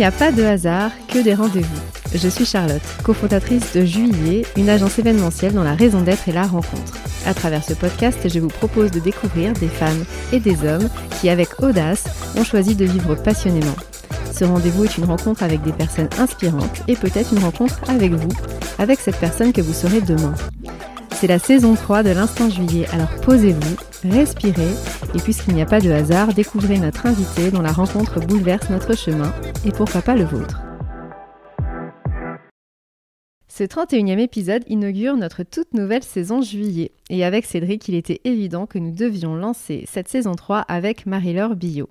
n'y a pas de hasard, que des rendez-vous. Je suis Charlotte, cofondatrice de Juillet, une agence événementielle dont la raison d'être est la rencontre. À travers ce podcast, je vous propose de découvrir des femmes et des hommes qui, avec audace, ont choisi de vivre passionnément. Ce rendez-vous est une rencontre avec des personnes inspirantes et peut-être une rencontre avec vous, avec cette personne que vous serez demain. C'est la saison 3 de l'Instant Juillet, alors posez-vous, respirez, et puisqu'il n'y a pas de hasard, découvrez notre invité dont la rencontre bouleverse notre chemin, et pourquoi pas le vôtre. Ce 31e épisode inaugure notre toute nouvelle saison juillet. Et avec Cédric, il était évident que nous devions lancer cette saison 3 avec Marie-Laure Billot.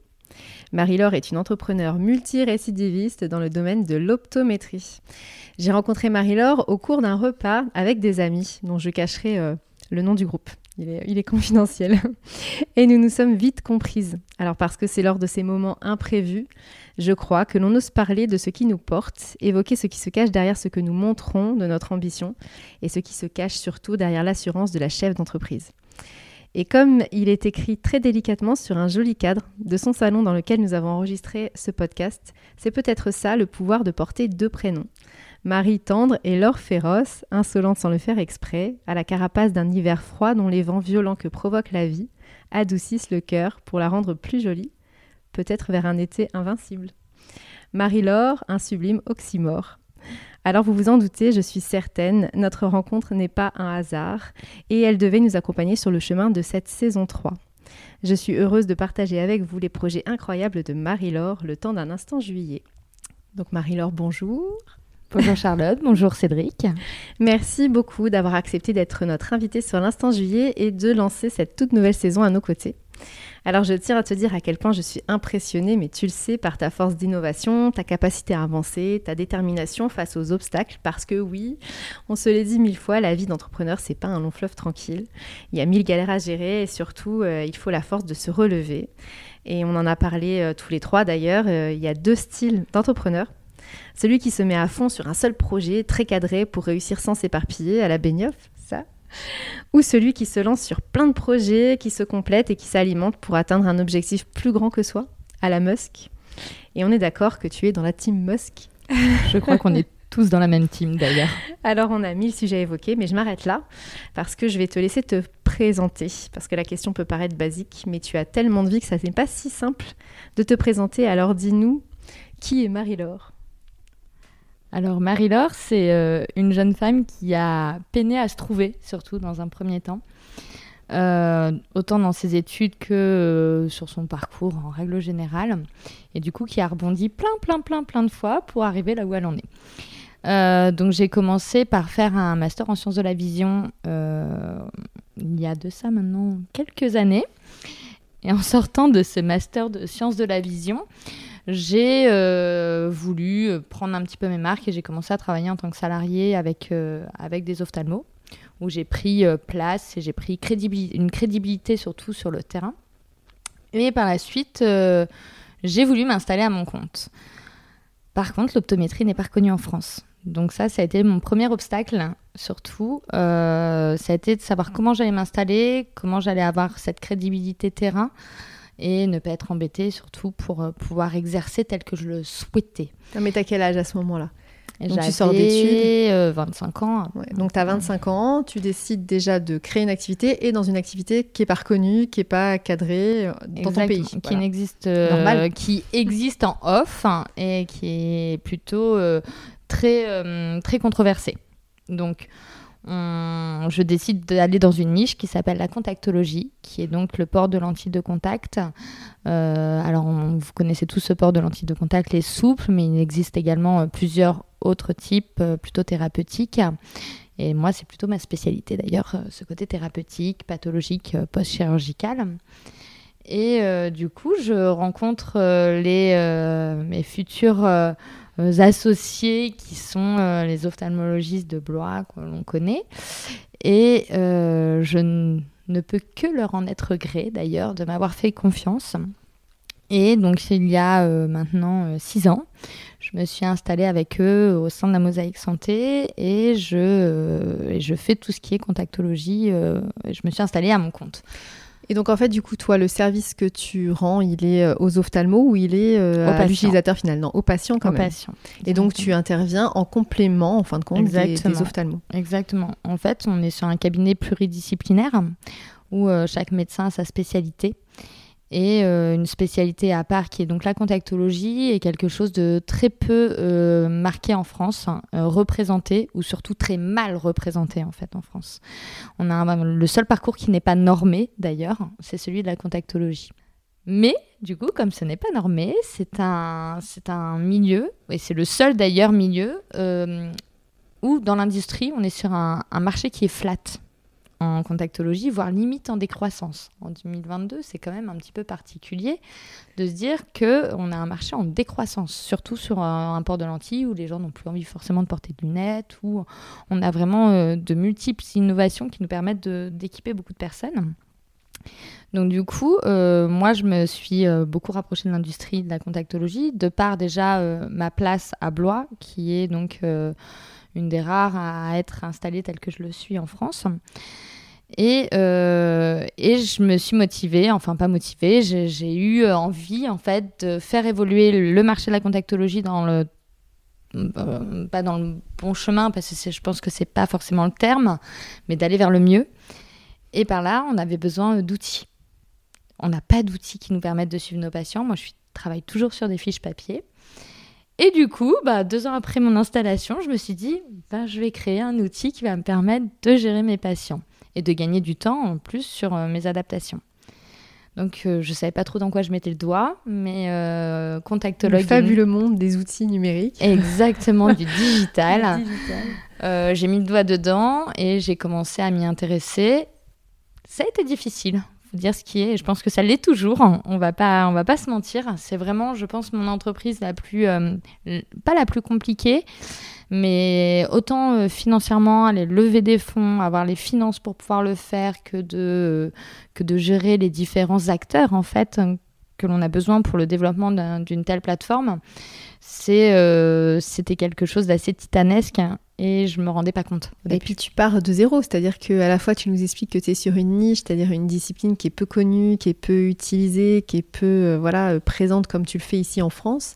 Marie-Laure est une entrepreneure multirécidiviste dans le domaine de l'optométrie. J'ai rencontré Marie-Laure au cours d'un repas avec des amis, dont je cacherai euh, le nom du groupe. Il est, il est, confidentiel. Et nous nous sommes vite comprises. Alors parce que c'est lors de ces moments imprévus, je crois, que l'on ose parler de ce qui nous porte, évoquer ce qui se cache derrière ce que nous montrons de notre ambition et ce qui se cache surtout derrière l'assurance de la chef d'entreprise. Et comme il est écrit très délicatement sur un joli cadre de son salon dans lequel nous avons enregistré ce podcast, c'est peut-être ça le pouvoir de porter deux prénoms. Marie tendre et Laure féroce, insolente sans le faire exprès, à la carapace d'un hiver froid dont les vents violents que provoque la vie adoucissent le cœur pour la rendre plus jolie, peut-être vers un été invincible. Marie-Laure, un sublime oxymore. Alors vous vous en doutez, je suis certaine, notre rencontre n'est pas un hasard et elle devait nous accompagner sur le chemin de cette saison 3. Je suis heureuse de partager avec vous les projets incroyables de Marie-Laure le temps d'un instant juillet. Donc Marie-Laure, bonjour. Bonjour Charlotte, bonjour Cédric. Merci beaucoup d'avoir accepté d'être notre invité sur l'instant juillet et de lancer cette toute nouvelle saison à nos côtés. Alors je tiens à te dire à quel point je suis impressionnée, mais tu le sais, par ta force d'innovation, ta capacité à avancer, ta détermination face aux obstacles, parce que oui, on se l'est dit mille fois, la vie d'entrepreneur, c'est pas un long fleuve tranquille. Il y a mille galères à gérer et surtout, euh, il faut la force de se relever. Et on en a parlé euh, tous les trois d'ailleurs, euh, il y a deux styles d'entrepreneurs. Celui qui se met à fond sur un seul projet, très cadré pour réussir sans s'éparpiller, à la Benioff, ça, ou celui qui se lance sur plein de projets, qui se complètent et qui s'alimentent pour atteindre un objectif plus grand que soi, à la Musk. Et on est d'accord que tu es dans la team Musk. Je crois qu'on est tous dans la même team d'ailleurs. Alors on a mille sujets à évoquer, mais je m'arrête là parce que je vais te laisser te présenter, parce que la question peut paraître basique, mais tu as tellement de vie que ça n'est pas si simple de te présenter. Alors dis-nous, qui est Marie-Laure? Alors Marie-Laure, c'est euh, une jeune femme qui a peiné à se trouver, surtout dans un premier temps. Euh, autant dans ses études que euh, sur son parcours en règle générale. Et du coup, qui a rebondi plein, plein, plein, plein de fois pour arriver là où elle en est. donc j'ai commencé par faire un master en sciences de la vision il y a de ça maintenant quelques années. Et en sortant de ce master de sciences de la vision, j'ai euh, voulu euh, prendre un petit peu mes marques et j'ai commencé à travailler en tant que salarié avec, euh, avec des ophtalmos, où j'ai pris place et j'ai pris une crédibilité surtout sur le terrain. Et par la suite, j'ai voulu m'installer à mon compte. Par contre, l'optométrie n'est pas reconnue en France. Donc ça, ça a été mon premier obstacle, surtout. ça a été de savoir comment j'allais m'installer, comment j'allais avoir cette crédibilité terrain et ne pas être embêtée, surtout pour euh, pouvoir exercer tel que je le souhaitais. Non, mais t'as quel âge à ce moment-là? Donc tu sors d'études 25 ans. donc tu as 25 ans, tu décides déjà de créer une activité et dans une activité qui n'est pas reconnue, qui n'est pas cadrée euh, dans ton pays. Qui n'existe euh, qui existe en off hein, et qui est plutôt très, très controversée. Donc je décide d'aller dans une niche qui s'appelle la contactologie, qui est donc le port de lentilles de contact. Euh, alors, vous connaissez tous ce port de lentilles de contact, les souples, mais il existe également euh, plusieurs autres types euh, plutôt thérapeutiques. Et moi, c'est plutôt ma spécialité d'ailleurs, ce côté thérapeutique, pathologique, post-chirurgical. Et du coup, je rencontre les, mes futurs associés qui sont euh, les ophtalmologistes de Blois, que l'on connaît. Et euh, je ne peux que leur en être gré d'ailleurs de m'avoir fait confiance. Et donc il y a maintenant six ans, je me suis installée avec eux au sein de la Mosaïque Santé et je, je fais tout ce qui est contactologie. je me suis installée à mon compte. Et donc en fait, du coup, toi, le service que tu rends, il est euh, aux ophtalmos ou il est euh, à l'utilisateur final? Non, aux patients quand Aux même. patients. Et donc tu interviens en complément, en fin de compte, des, des ophtalmos. Exactement. En fait, on est sur un cabinet pluridisciplinaire où euh, chaque médecin a sa spécialité. Et euh, une spécialité à part qui est donc la contactologie est quelque chose de très peu euh, marqué en France, hein, euh, représenté ou surtout très mal représenté en fait en France. On a le seul parcours qui n'est pas normé d'ailleurs, c'est celui de la contactologie. Mais du coup, comme ce n'est pas normé, c'est un, c'est un milieu, et c'est le seul d'ailleurs milieu où dans l'industrie, on est sur un, un marché qui est flat en contactologie, voire limite en décroissance. En 2022, c'est quand même un petit peu particulier de se dire que on a un marché en décroissance, surtout sur un, port de lentilles où les gens n'ont plus envie forcément de porter de lunettes, où on a vraiment euh, de multiples innovations qui nous permettent d'équiper beaucoup de personnes. Donc du coup, euh, moi, je me suis euh, beaucoup rapprochée de l'industrie de la contactologie, de par déjà ma place à Blois, qui est donc une des rares à être installée telle que je le suis en France. Et, euh, et je me suis motivée, enfin pas motivée, j'ai eu envie en fait de faire évoluer le marché de la contactologie dans le euh, pas dans le bon chemin parce que je pense que c'est pas forcément le terme, mais d'aller vers le mieux. Et par là, on avait besoin d'outils. On n'a pas d'outils qui nous permettent de suivre nos patients. Moi, je travaille toujours sur des fiches papier. Et du coup, bah, deux ans après mon installation, je me suis dit, ben, je vais créer un outil qui va me permettre de gérer mes patients et de gagner du temps en plus sur euh, mes adaptations. Donc, euh, je savais pas trop dans quoi je mettais le doigt, mais euh, Le contactologue. fabuleux monde des outils numériques. Exactement, du digital. Digital. Euh, j'ai mis le doigt dedans et j'ai commencé à m'y intéresser. Ça a été difficile, dire ce qui est. et Je pense que ça l'est toujours. On va pas, on va pas se mentir. C'est vraiment, je pense, mon entreprise la plus, euh, pas la plus compliquée, mais autant euh, financièrement, aller lever des fonds, avoir les finances pour pouvoir le faire, que de, que de gérer les différents acteurs en fait que l'on a besoin pour le développement d'un- d'une telle plateforme. Euh, c'était quelque chose d'assez titanesque et je me rendais pas compte. au Et début. puis tu pars de zéro, c'est-à-dire que à la fois tu nous expliques que tu es sur une niche, c'est-à-dire une discipline qui est peu connue, qui est peu utilisée, qui est peu euh, voilà, euh, présente comme tu le fais ici en France,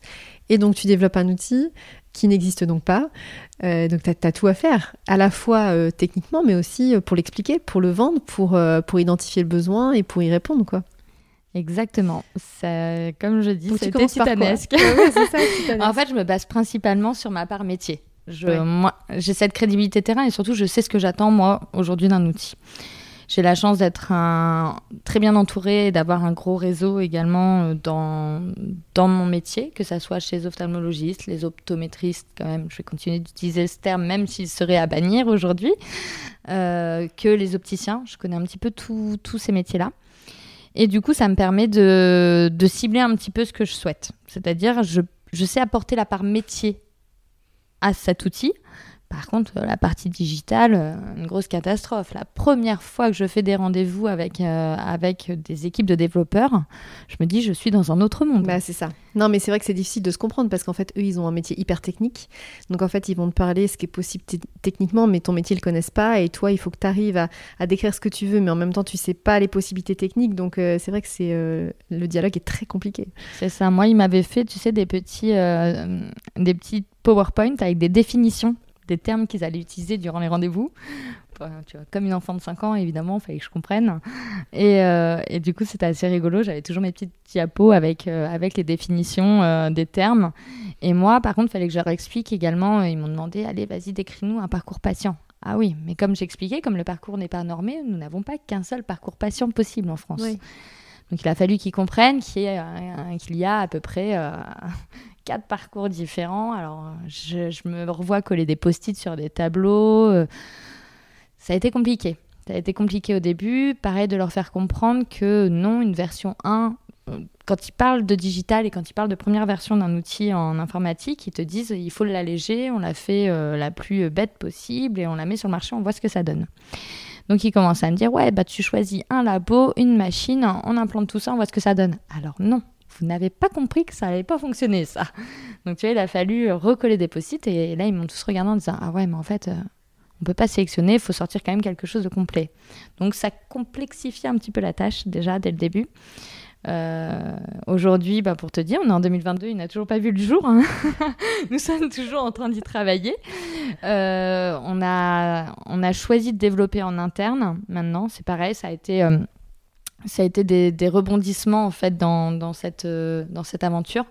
et donc tu développes un outil qui n'existe donc pas. Euh, donc tu as, tout à faire, à la fois euh, techniquement, mais aussi pour l'expliquer, pour le vendre, pour, pour identifier le besoin et pour y répondre. quoi. Exactement. Ça, comme je dis, quoi? titanesque. Ouais, c'est ça, titanesque. en fait, je me base principalement sur ma part métier. Je, Ouais. moi, j'ai cette crédibilité terrain et surtout, je sais ce que j'attends moi aujourd'hui d'un outil. J'ai la chance d'être un- très bien entourée et d'avoir un gros réseau également euh, dans, dans mon métier, que ça soit chez les ophtalmologistes, les optométristes, quand même, je vais continuer d'utiliser ce terme, même s'il serait à bannir aujourd'hui, euh, que les opticiens. Je connais un petit peu tous tous ces métiers-là. Et du coup, ça me permet de, de cibler un petit peu ce que je souhaite. C'est-à-dire, je, je sais apporter la part métier à cet outil. Par contre, euh, la partie digitale, euh, une grosse catastrophe. La première fois que je fais des rendez-vous avec, euh, avec des équipes de développeurs, je me dis, je suis dans un autre monde. Bah, c'est ça. Non, mais c'est vrai que c'est difficile de se comprendre parce qu'en fait, eux, ils ont un métier hyper technique. Donc, en fait, ils vont te parler ce qui est possible techniquement, mais ton métier, ils le connaissent pas. Et toi, il faut que tu arrives à, à décrire ce que tu veux, mais en même temps, tu sais pas les possibilités techniques. Donc, euh, c'est vrai que c'est euh, le dialogue est très compliqué. C'est ça. Moi, il m'avait fait, tu sais, des petits, des petits PowerPoint avec des définitions des termes qu'ils allaient utiliser durant les rendez-vous. Enfin, tu vois, comme une enfant de 5 ans, évidemment, il fallait que je comprenne. Et, euh, et du coup, c'était assez rigolo. J'avais toujours mes petites diapos avec, euh, avec les définitions euh, des termes. Et moi, par contre, il fallait que je leur explique également. Ils m'ont demandé, allez, vas-y, décris-nous un parcours patient. Ah oui, mais comme j'expliquais, comme le parcours n'est pas normé, nous n'avons pas qu'un seul parcours patient possible en France. Oui. Donc il a fallu qu'ils comprennent qu'il y, a- qu'il y a à peu près quatre parcours différents. Alors je, me revois coller des post-it sur des tableaux. euh, Ça a été compliqué. Ça a été compliqué au début. Pareil de leur faire comprendre que non, une version 1, euh, quand ils parlent de digital et quand ils parlent de première version d'un outil en informatique, ils te disent il faut l'alléger, on la fait euh, la plus bête possible et on la met sur le marché, on voit ce que ça donne. Donc ils commencent à me dire ouais bah tu choisis un labo, une machine, on implante tout ça, on voit ce que ça donne. Alors non, vous n'avez pas compris que ça n'allait pas fonctionner ça. Donc tu vois il a fallu recoller des post-it et là ils m'ont tous regardé en disant ah ouais mais en fait euh, On peut pas sélectionner, il faut sortir quand même quelque chose de complet. Donc ça complexifie un petit peu la tâche déjà dès le début. Euh, aujourd'hui, bah, pour te dire, on est en 2022, il n'a toujours pas vu le jour. Hein. Nous sommes toujours en train d'y travailler. Euh, on, a, on a choisi de développer en interne maintenant. C'est pareil, ça a été, euh, ça a été des, rebondissements en fait dans, dans cette, aventure.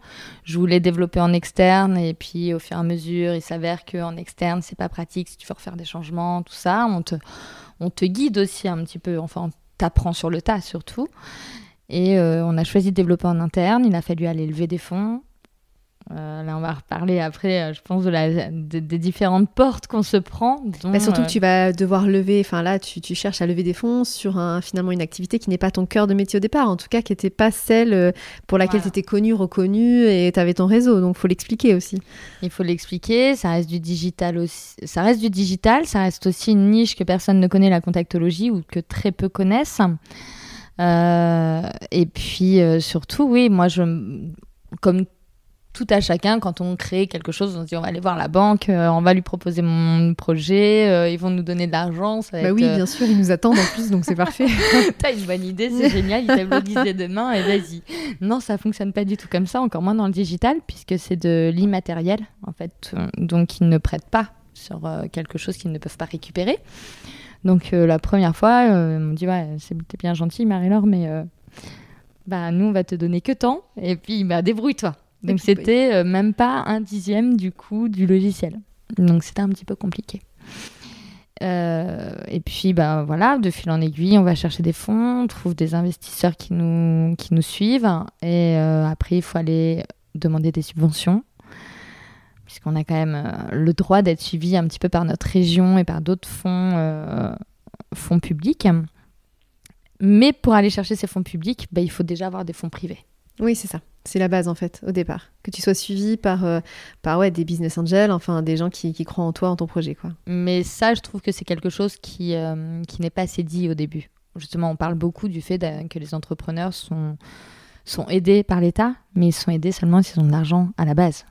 Je voulais développer en externe et puis au fur et à mesure, il s'avère qu'en externe, c'est pas pratique si tu veux refaire des changements, tout ça. On te, on te guide aussi un petit peu. Enfin, on t'apprend sur le tas surtout. Et euh, on a choisi de développer en interne. Il a fallu aller lever des fonds. Euh, là, on va reparler après, euh, je pense, de la, des différentes portes qu'on se prend. Bah, surtout que tu vas devoir lever, enfin là, tu, tu, cherches à lever des fonds sur un, finalement une activité qui n'est pas ton cœur de métier au départ, en tout cas qui n'était pas celle pour laquelle tu étais connu, reconnu et tu avais ton réseau. Donc, il faut l'expliquer aussi. Il faut l'expliquer, ça reste du digital aussi. Ça reste du digital, ça reste aussi une niche que personne ne connaît, la contactologie, ou que très peu connaissent. Euh, et puis euh, surtout, oui, moi, je, comme tout à chacun, quand on crée quelque chose, on se dit on va aller voir la banque, euh, on va lui proposer mon projet, ils vont nous donner de l'argent. Bah oui, bien sûr, ils nous attendent en plus, donc c'est parfait. T'as une bonne idée, c'est génial, ils t'applaudissent demain et vas-y. Non, ça fonctionne pas du tout comme ça, encore moins dans le digital, puisque c'est de l'immatériel, en fait. Donc ils ne prêtent pas sur quelque chose qu'ils ne peuvent pas récupérer. Donc euh, la première fois, euh, on me dit ouais, c'est bien gentil Marie-Laure, mais euh, bah nous on va te donner que temps et puis bah débrouille-toi. Donc c'était même pas un dixième du coût du logiciel. Donc c'était un petit peu compliqué. et puis bah voilà, de fil en aiguille, on va chercher des fonds, on trouve des investisseurs qui nous, qui nous suivent et après il faut aller demander des subventions puisqu'on a quand même euh, le droit d'être suivi un petit peu par notre région et par d'autres fonds, euh, fonds publics. Mais pour aller chercher ces fonds publics, bah, il faut déjà avoir des fonds privés. Oui, c'est ça. C'est la base en fait, au départ. Que tu sois suivi par, euh, par ouais, des business angels, enfin des gens qui, qui, croient en toi, en ton projet. Quoi. Mais ça, je trouve que c'est quelque chose qui, qui n'est pas assez dit au début. Justement, on parle beaucoup du fait que les entrepreneurs sont, sont aidés par l'État, mais ils sont aidés seulement s'ils ont de l'argent à la base.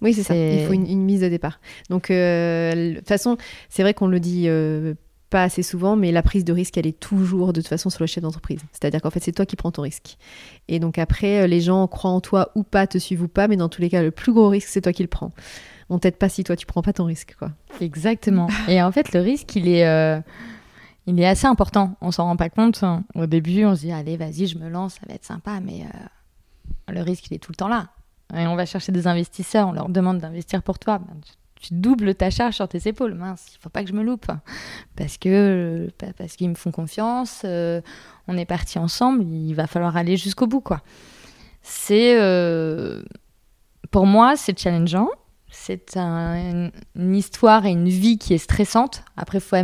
Oui, c'est ça. Il faut une, mise de départ. Donc, euh, de toute façon, c'est vrai qu'on le dit euh, pas assez souvent, mais la prise de risque, elle est toujours de toute façon sur le chef d'entreprise. C'est-à-dire qu'en fait, c'est toi qui prends ton risque. Et donc après, euh, les gens croient en toi ou pas, te suivent ou pas, mais dans tous les cas, le plus gros risque, c'est toi qui le prends. On t'aide pas si toi, tu prends pas ton risque, quoi. Exactement. Et en fait, le risque, il est... Il est assez important, on s'en rend pas compte. Au début, on se dit, allez, vas-y, je me lance, ça va être sympa, mais le risque, il est tout le temps là et on va chercher des investisseurs, on leur demande d'investir pour toi. Ben, tu, doubles ta charge sur tes épaules. Mince, il faut pas que je me loupe. Parce que parce qu'ils me font confiance, euh, on est parti ensemble, il va falloir aller jusqu'au bout. quoi. C'est euh, Pour moi, c'est challengeant. C'est une, histoire et une vie qui est stressante. Après, il faut,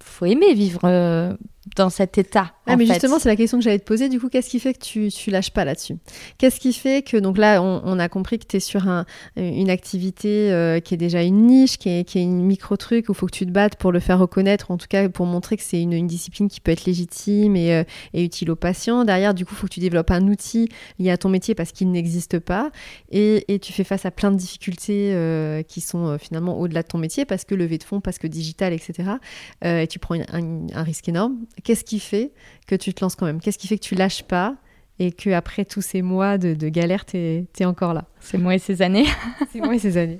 faut aimer vivre euh, dans cet état. Ah, mais justement, c'est la question que j'allais te poser. Du coup, qu'est-ce qui fait que tu, tu lâches pas là-dessus? Qu'est-ce qui fait que, donc là, on, a compris que tu es sur un, une activité euh, qui est déjà une niche, qui est, qui est une micro-truc où il faut que tu te battes pour le faire reconnaître, en tout cas pour montrer que c'est une, une, discipline qui peut être légitime et, euh, et, utile aux patients. Derrière, du coup, il faut que tu développes un outil lié à ton métier parce qu'il n'existe pas. Et, et, tu fais face à plein de difficultés euh, qui sont finalement au-delà de ton métier parce que levée de fonds, parce que digital, etc. et tu prends un, un risque énorme qu'est-ce qui fait que tu te lances quand même? Qu'est-ce qui fait que tu lâches pas et que après tous ces mois de, galère, tu es, encore là? C'est moi et ces années. c'est moi et ces années.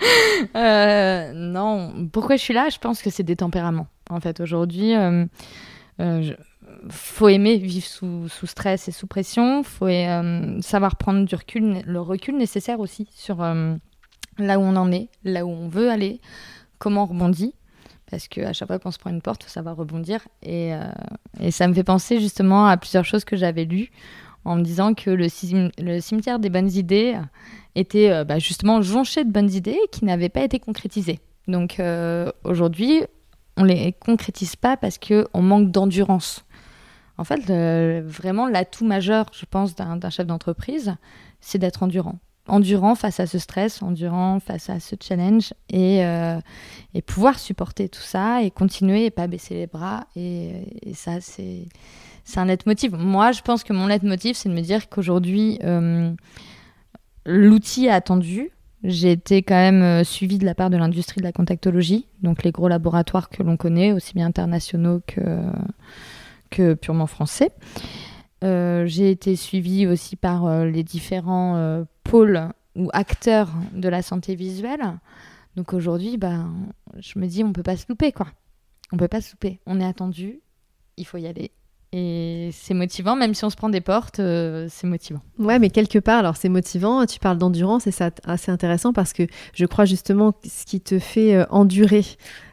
Euh, non, pourquoi je suis là? Je pense que c'est des tempéraments. En fait, aujourd'hui, euh, euh faut aimer vivre sous, stress et sous pression. faut euh, savoir prendre du recul, le recul nécessaire aussi sur là où on en est, là où on veut aller, comment on rebondit parce qu'à chaque fois qu'on se prend une porte, faut savoir rebondir. Et, euh, et, ça me fait penser justement à plusieurs choses que j'avais lues en me disant que le, le cimetière des bonnes idées était euh, bah, justement jonché de bonnes idées qui n'avaient pas été concrétisées. Donc euh, aujourd'hui, on ne les concrétise pas parce qu'on manque d'endurance. En fait, vraiment, l'atout majeur, je pense, d'un chef d'entreprise, c'est d'être endurant endurant face à ce stress, endurant face à ce challenge et, euh, et pouvoir supporter tout ça et continuer et pas baisser les bras. Et, ça, c'est, c'est un leitmotiv. Moi, je pense que mon leitmotiv, c'est de me dire qu'aujourd'hui, euh, l'outil attendu, J'ai été quand même euh, suivie de la part de l'industrie de la contactologie, donc les gros laboratoires que l'on connaît, aussi bien internationaux que, que purement français. J'ai été suivie aussi par les différents pôles ou acteurs de la santé visuelle. Donc aujourd'hui, bah, je me dis, on peut pas se quoi. On peut pas se louper. On est attendu, il faut y aller. Et c'est motivant, même si on se prend des portes, euh, c'est motivant. Ouais, mais quelque part, alors c'est motivant, tu parles d'endurance et c'est assez intéressant parce que je crois justement ce qui te fait euh, endurer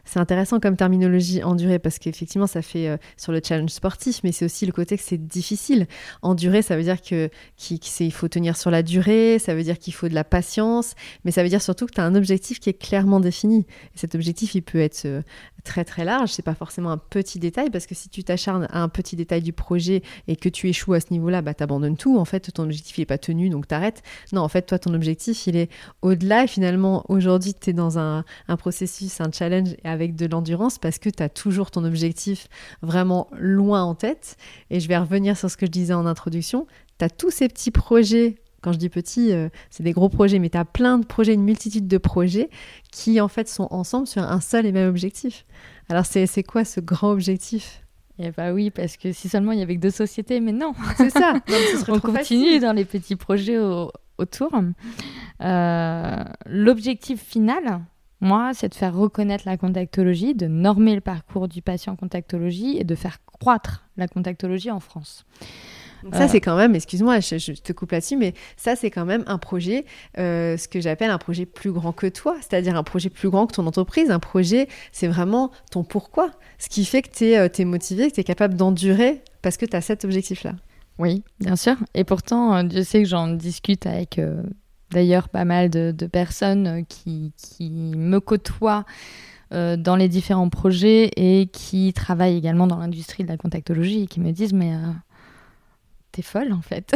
c'est intéressant comme terminologie endurer parce qu'effectivement ça fait euh, sur le challenge sportif, mais c'est aussi le côté que c'est difficile. Endurer, ça veut dire qu'il faut tenir sur la durée, ça veut dire qu'il faut de la patience, mais ça veut dire surtout que tu as un objectif qui est clairement défini. Et cet objectif, il peut être euh, très très large, c'est pas forcément un petit détail parce que si tu t'acharnes à un petit détail du projet et que tu échoues à ce niveau-là, bah t'abandonnes tout. En fait, ton objectif n'est pas tenu, donc t'arrêtes. Non, en fait, toi, ton objectif, il est au-delà. Et finalement, aujourd'hui, tu es dans un, processus, un challenge avec de l'endurance parce que tu as toujours ton objectif vraiment loin en tête. Et je vais revenir sur ce que je disais en introduction. Tu as tous ces petits projets quand je dis petits, euh, c'est des gros projets, mais tu as plein de projets, une multitude de projets qui en fait sont ensemble sur un seul et même objectif. Alors c'est quoi ce grand objectif? Eh bah oui, parce que si seulement il y avait que deux sociétés, mais non. C'est ça. On continue dans les petits projets autour. Euh, l'objectif final, moi, c'est de faire reconnaître la contactologie, de normer le parcours du patient en contactologie et de faire croître la contactologie en France. ça, c'est quand même, excuse-moi, je, te coupe là-dessus, mais ça, c'est quand même un projet, euh, ce que j'appelle un projet plus grand que toi, c'est-à-dire un projet plus grand que ton entreprise. Un projet, c'est vraiment ton pourquoi, ce qui fait que tu es, es, motivé, que tu es capable d'endurer parce que tu as cet objectif-là. Oui, bien sûr. Et pourtant, je euh, sais que j'en discute avec euh, d'ailleurs pas mal de, personnes euh, qui, me côtoient euh, dans les différents projets et qui travaillent également dans l'industrie de la contactologie et qui me disent mais euh, t'es folle en fait.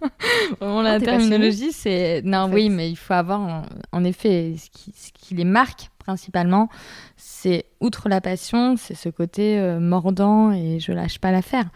Vraiment la terminologie c'est non oui mais il faut avoir en, effet ce qui, ce qui, les marque principalement c'est outre la passion c'est ce côté mordant et je lâche pas l'affaire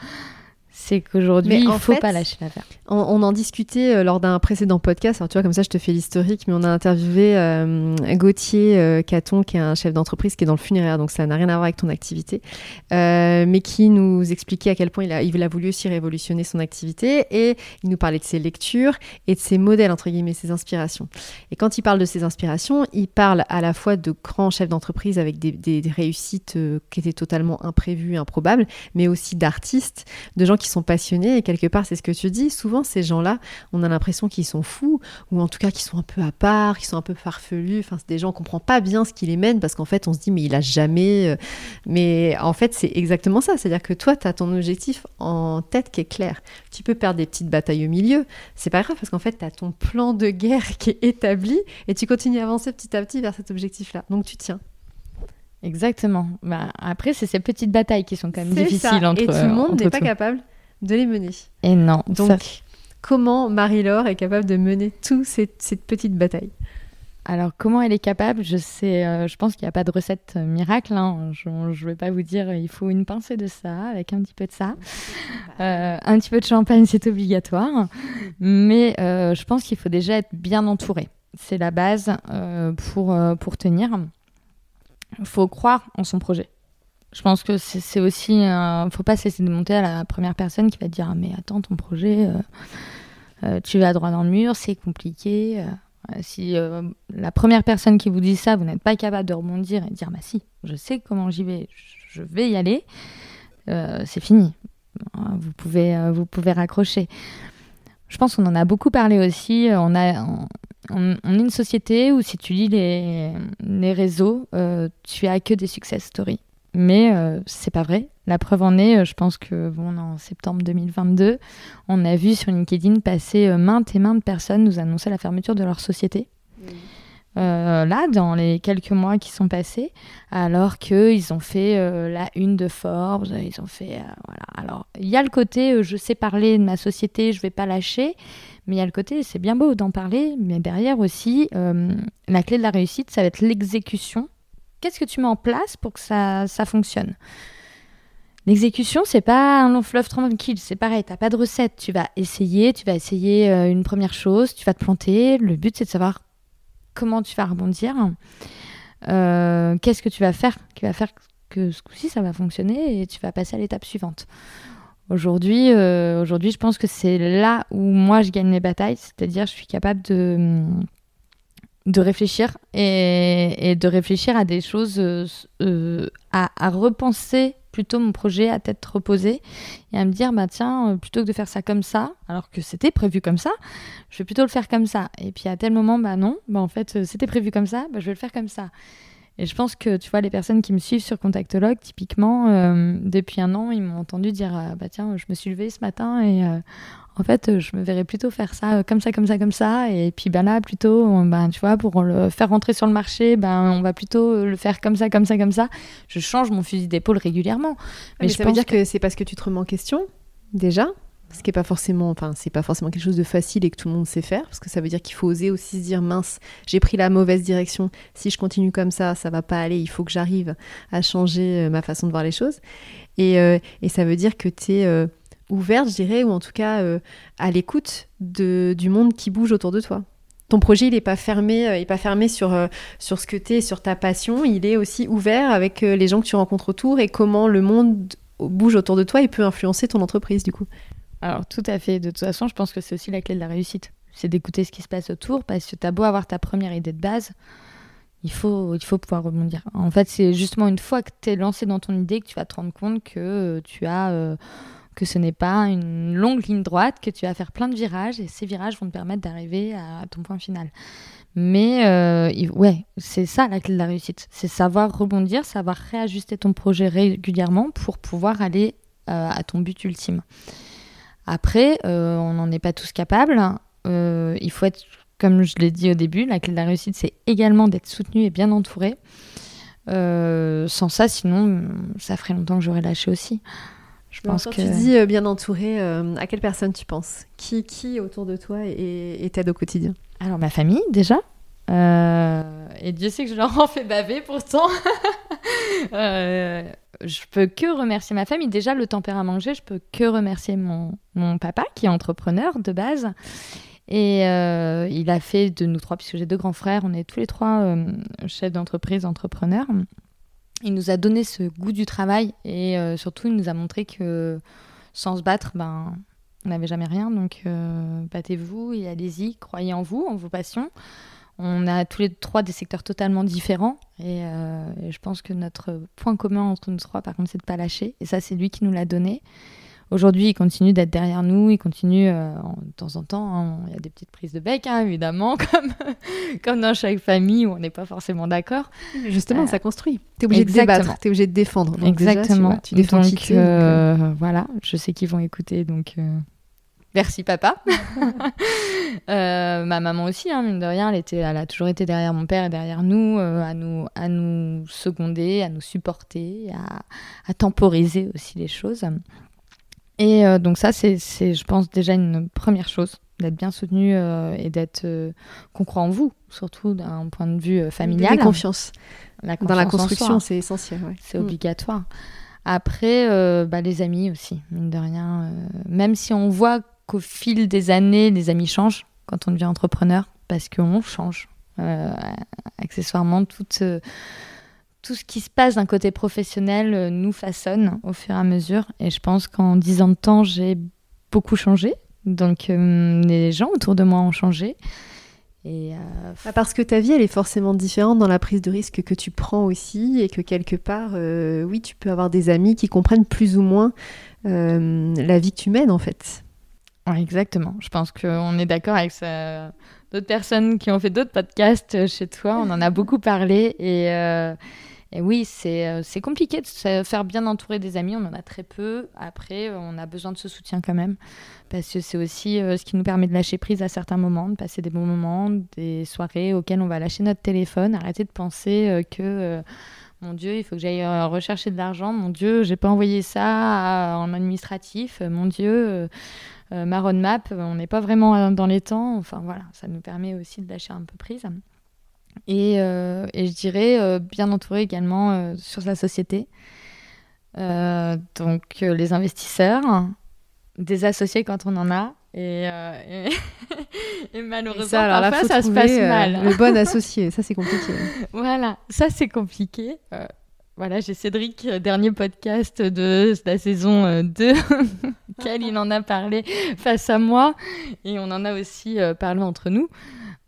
c'est qu'aujourd'hui, il ne faut pas lâcher l'affaire. On, on, en discutait euh, lors d'un précédent podcast. Alors, tu vois, comme ça, je te fais l'historique, mais on a interviewé euh, Gauthier euh, Caton, qui est un chef d'entreprise qui est dans le funéraire, donc ça n'a rien à voir avec ton activité, mais qui nous expliquait à quel point il a, il a voulu aussi révolutionner son activité et il nous parlait de ses lectures et de ses modèles, entre guillemets, ses inspirations. Et quand il parle de ses inspirations, il parle à la fois de grands chefs d'entreprise avec des, des, des réussites qui étaient totalement imprévues, improbables, mais aussi d'artistes, de gens qui qui sont passionnés et quelque part c'est ce que tu dis souvent ces gens-là on a l'impression qu'ils sont fous ou en tout cas qu'ils sont un peu à part qu'ils sont un peu farfelus enfin c'est des gens on comprend pas bien ce qui les mène parce qu'en fait on se dit mais il a jamais euh, mais en fait c'est exactement ça c'est-à-dire que toi tu as ton objectif en tête qui est clair tu peux perdre des petites batailles au milieu c'est pas grave parce qu'en fait tu as ton plan de guerre qui est établi et tu continues à avancer petit à petit vers cet objectif là donc tu tiens Exactement. Bah, après, c'est ces petites batailles qui sont quand même difficiles entre. Et tout le monde n'est pas capable de les mener. Et non. Donc, comment Marie-Laure est capable de mener toutes ces, petites batailles alors, comment elle est capable? Je sais, euh, je pense qu'il n'y a pas de recette euh, miracle. Hein. Je ne vais pas vous dire il faut une pincée de ça avec un petit peu de ça. Euh, un petit peu de champagne, c'est obligatoire. Mais je pense qu'il faut déjà être bien entouré. C'est la base pour, pour tenir. Il faut croire en son projet. Je pense que c'est aussi. Ne faut pas cesser de monter à la première personne qui va te dire ah, Mais attends, ton projet, euh, euh, tu vas droit dans le mur, c'est compliqué. Euh, si la première personne qui vous dit ça, vous n'êtes pas capable de rebondir et de dire Bah si, je sais comment j'y vais, je vais y aller, c'est fini. Vous pouvez, vous pouvez raccrocher. Je pense qu'on en a beaucoup parlé aussi. On, a, est une société où si tu lis les, réseaux, tu as que des success stories. Mais euh, c'est pas vrai. La preuve en est, euh, je pense que bon, en septembre 2022, on a vu sur LinkedIn passer euh, maintes et maintes personnes nous annoncer la fermeture de leur société. là, dans les quelques mois qui sont passés, alors qu'ils ont fait la une de Forbes, ils ont fait. voilà. Alors, il y a le côté je sais parler de ma société, je vais pas lâcher, mais il y a le côté c'est bien beau d'en parler, mais derrière aussi, la clé de la réussite, ça va être l'exécution Qu'est-ce que tu mets en place pour que ça, ça fonctionne? L'exécution, c'est pas un long fleuve tranquille, c'est pareil, t'as pas de recette. Tu vas essayer, tu vas essayer euh, une première chose, tu vas te planter. Le but, c'est de savoir comment tu vas rebondir, qu'est-ce que tu vas faire qui va faire que ce coup-ci ça va fonctionner et tu vas passer à l'étape suivante. Aujourd'hui, aujourd'hui, je pense que c'est là où moi je gagne mes batailles, c'est-à-dire je suis capable de de réfléchir et, de réfléchir à des choses, euh, à, repenser plutôt mon projet à tête reposée et à me dire bah tiens euh, plutôt que de faire ça comme ça alors que c'était prévu comme ça je vais plutôt le faire comme ça. Et puis à tel moment bah non bah en fait euh, c'était prévu comme ça bah je vais le faire comme ça. Et je pense que tu vois les personnes qui me suivent sur Contactologue typiquement depuis un an ils m'ont entendu dire bah tiens je me suis levée ce matin et en fait, euh, je me verrais plutôt faire ça euh, comme ça, comme ça, comme ça. Et puis ben là, plutôt, ben, tu vois, pour le faire rentrer sur le marché, ben, on va plutôt euh, le faire comme ça, comme ça, comme ça. Je change mon fusil d'épaule régulièrement. Mais, je ça veut dire que, c'est parce que tu te remets en question, déjà ce qui est pas forcément, enfin, c'est pas forcément quelque chose de facile et que tout le monde sait faire, parce que ça veut dire qu'il faut oser aussi se dire mince, j'ai pris la mauvaise direction. Si je continue comme ça, ça va pas aller. Il faut que j'arrive à changer ma façon de voir les choses. Et, et ça veut dire que tu es ouverte, je dirais, ou en tout cas euh, à l'écoute du monde qui bouge autour de toi. Ton projet, il n'est pas fermé, euh, il est pas fermé sur, euh, sur ce que tu es, sur ta passion. Il est aussi ouvert avec les gens que tu rencontres autour et comment le monde bouge autour de toi et peut influencer ton entreprise, du coup. Alors, tout à fait. De toute façon, je pense que c'est aussi la clé de la réussite. C'est d'écouter ce qui se passe autour parce que tu as beau avoir ta première idée de base, il faut, il faut pouvoir rebondir. En fait, c'est justement une fois que tu es lancé dans ton idée que tu vas te rendre compte que tu as que ce n'est pas une longue ligne droite, que tu vas faire plein de virages et ces virages vont te permettre d'arriver à, ton point final. Mais euh, ouais, c'est ça la clé de la réussite. C'est savoir rebondir, savoir réajuster ton projet régulièrement pour pouvoir aller euh, à ton but ultime. Après, euh, on n'en est pas tous capables. il faut être, comme je l'ai dit au début, la clé de la réussite, c'est également d'être soutenu et bien entouré. sans ça, sinon, ça ferait longtemps que j'aurais lâché aussi. Je pense que... Tu dis euh, bien entouré, euh, à quelle personne tu penses? Qui, qui autour de toi et, t'aide au quotidien? Alors ma famille déjà. Euh, et Dieu sait que je leur en fais baver pourtant. je peux que remercier ma famille. Déjà le tempérament que j'ai, je peux que remercier mon, mon papa qui est entrepreneur de base. Et il a fait de nous trois, puisque j'ai deux grands frères, on est tous les trois chefs d'entreprise, entrepreneurs il nous a donné ce goût du travail et euh, surtout il nous a montré que sans se battre, ben, on n'avait jamais rien. Donc euh, battez-vous et allez-y, croyez en vous, en vos passions. On a tous les trois des secteurs totalement différents et, euh, je pense que notre point commun entre nous trois, par contre, c'est de pas lâcher. Et ça, c'est lui qui nous l'a donné. Aujourd'hui, il continue d'être derrière nous, il continue euh, de temps en temps. Hein, il y a des petites prises de bec, hein, évidemment, comme, comme dans chaque famille où on n'est pas forcément d'accord. Justement, ça construit. Tu es obligé de débattre, tu es obligé de défendre. Exactement. tu, défends donc, euh, voilà, je sais qu'ils vont écouter, donc euh, merci papa. ma maman aussi, hein, mine de rien, elle, était, elle a toujours été derrière mon père et derrière nous, à, nous à nous seconder, à nous supporter, à, à temporiser aussi les choses. Et euh, donc ça, c'est, je pense, déjà une première chose, d'être bien soutenu euh, et d'être euh, qu'on croit en vous, surtout d'un point de vue familial. La confiance. la confiance. Dans la construction, c'est essentiel. C'est mm. obligatoire. Après, bah, les amis aussi, mine de rien. même si on voit qu'au fil des années, les amis changent quand on devient entrepreneur, parce qu'on change. accessoirement, toute tout ce qui se passe d'un côté professionnel euh, nous façonne au fur et à mesure. Et je pense qu'en dix ans de temps, j'ai beaucoup changé. Donc euh, les gens autour de moi ont changé. Et euh, bah, Parce que ta vie, elle est forcément différente dans la prise de risque que tu prends aussi, et que quelque part, oui, tu peux avoir des amis qui comprennent plus ou moins la vie que tu mènes, en fait. exactement. Je pense qu'on est d'accord avec d'autres personnes qui ont fait d'autres podcasts chez toi. On en a beaucoup parlé, et oui, euh, c'est compliqué de se faire bien entourer des amis. On en a très peu. Après, on a besoin de ce soutien quand même. Parce que c'est aussi euh, ce qui nous permet de lâcher prise à certains moments, de passer des bons moments, des soirées auxquelles on va lâcher notre téléphone, arrêter de penser euh, que. mon Dieu, il faut que j'aille rechercher de l'argent. Mon Dieu, j'ai pas envoyé ça en administratif. Mon Dieu, ma roadmap, on n'est pas vraiment dans les temps. Enfin voilà, ça nous permet aussi de lâcher un peu prise. Et, euh, et, je dirais euh, bien entouré également euh, sur la société. donc les investisseurs, des associés quand on en a, Et, et, malheureusement, ça, alors parfois, ça se passe mal. le bon associé, ça c'est compliqué. voilà, ça c'est compliqué. Voilà, j'ai Cédric, dernier podcast de la saison 2, quel il en a parlé face à moi. Et on en a aussi parlé entre nous.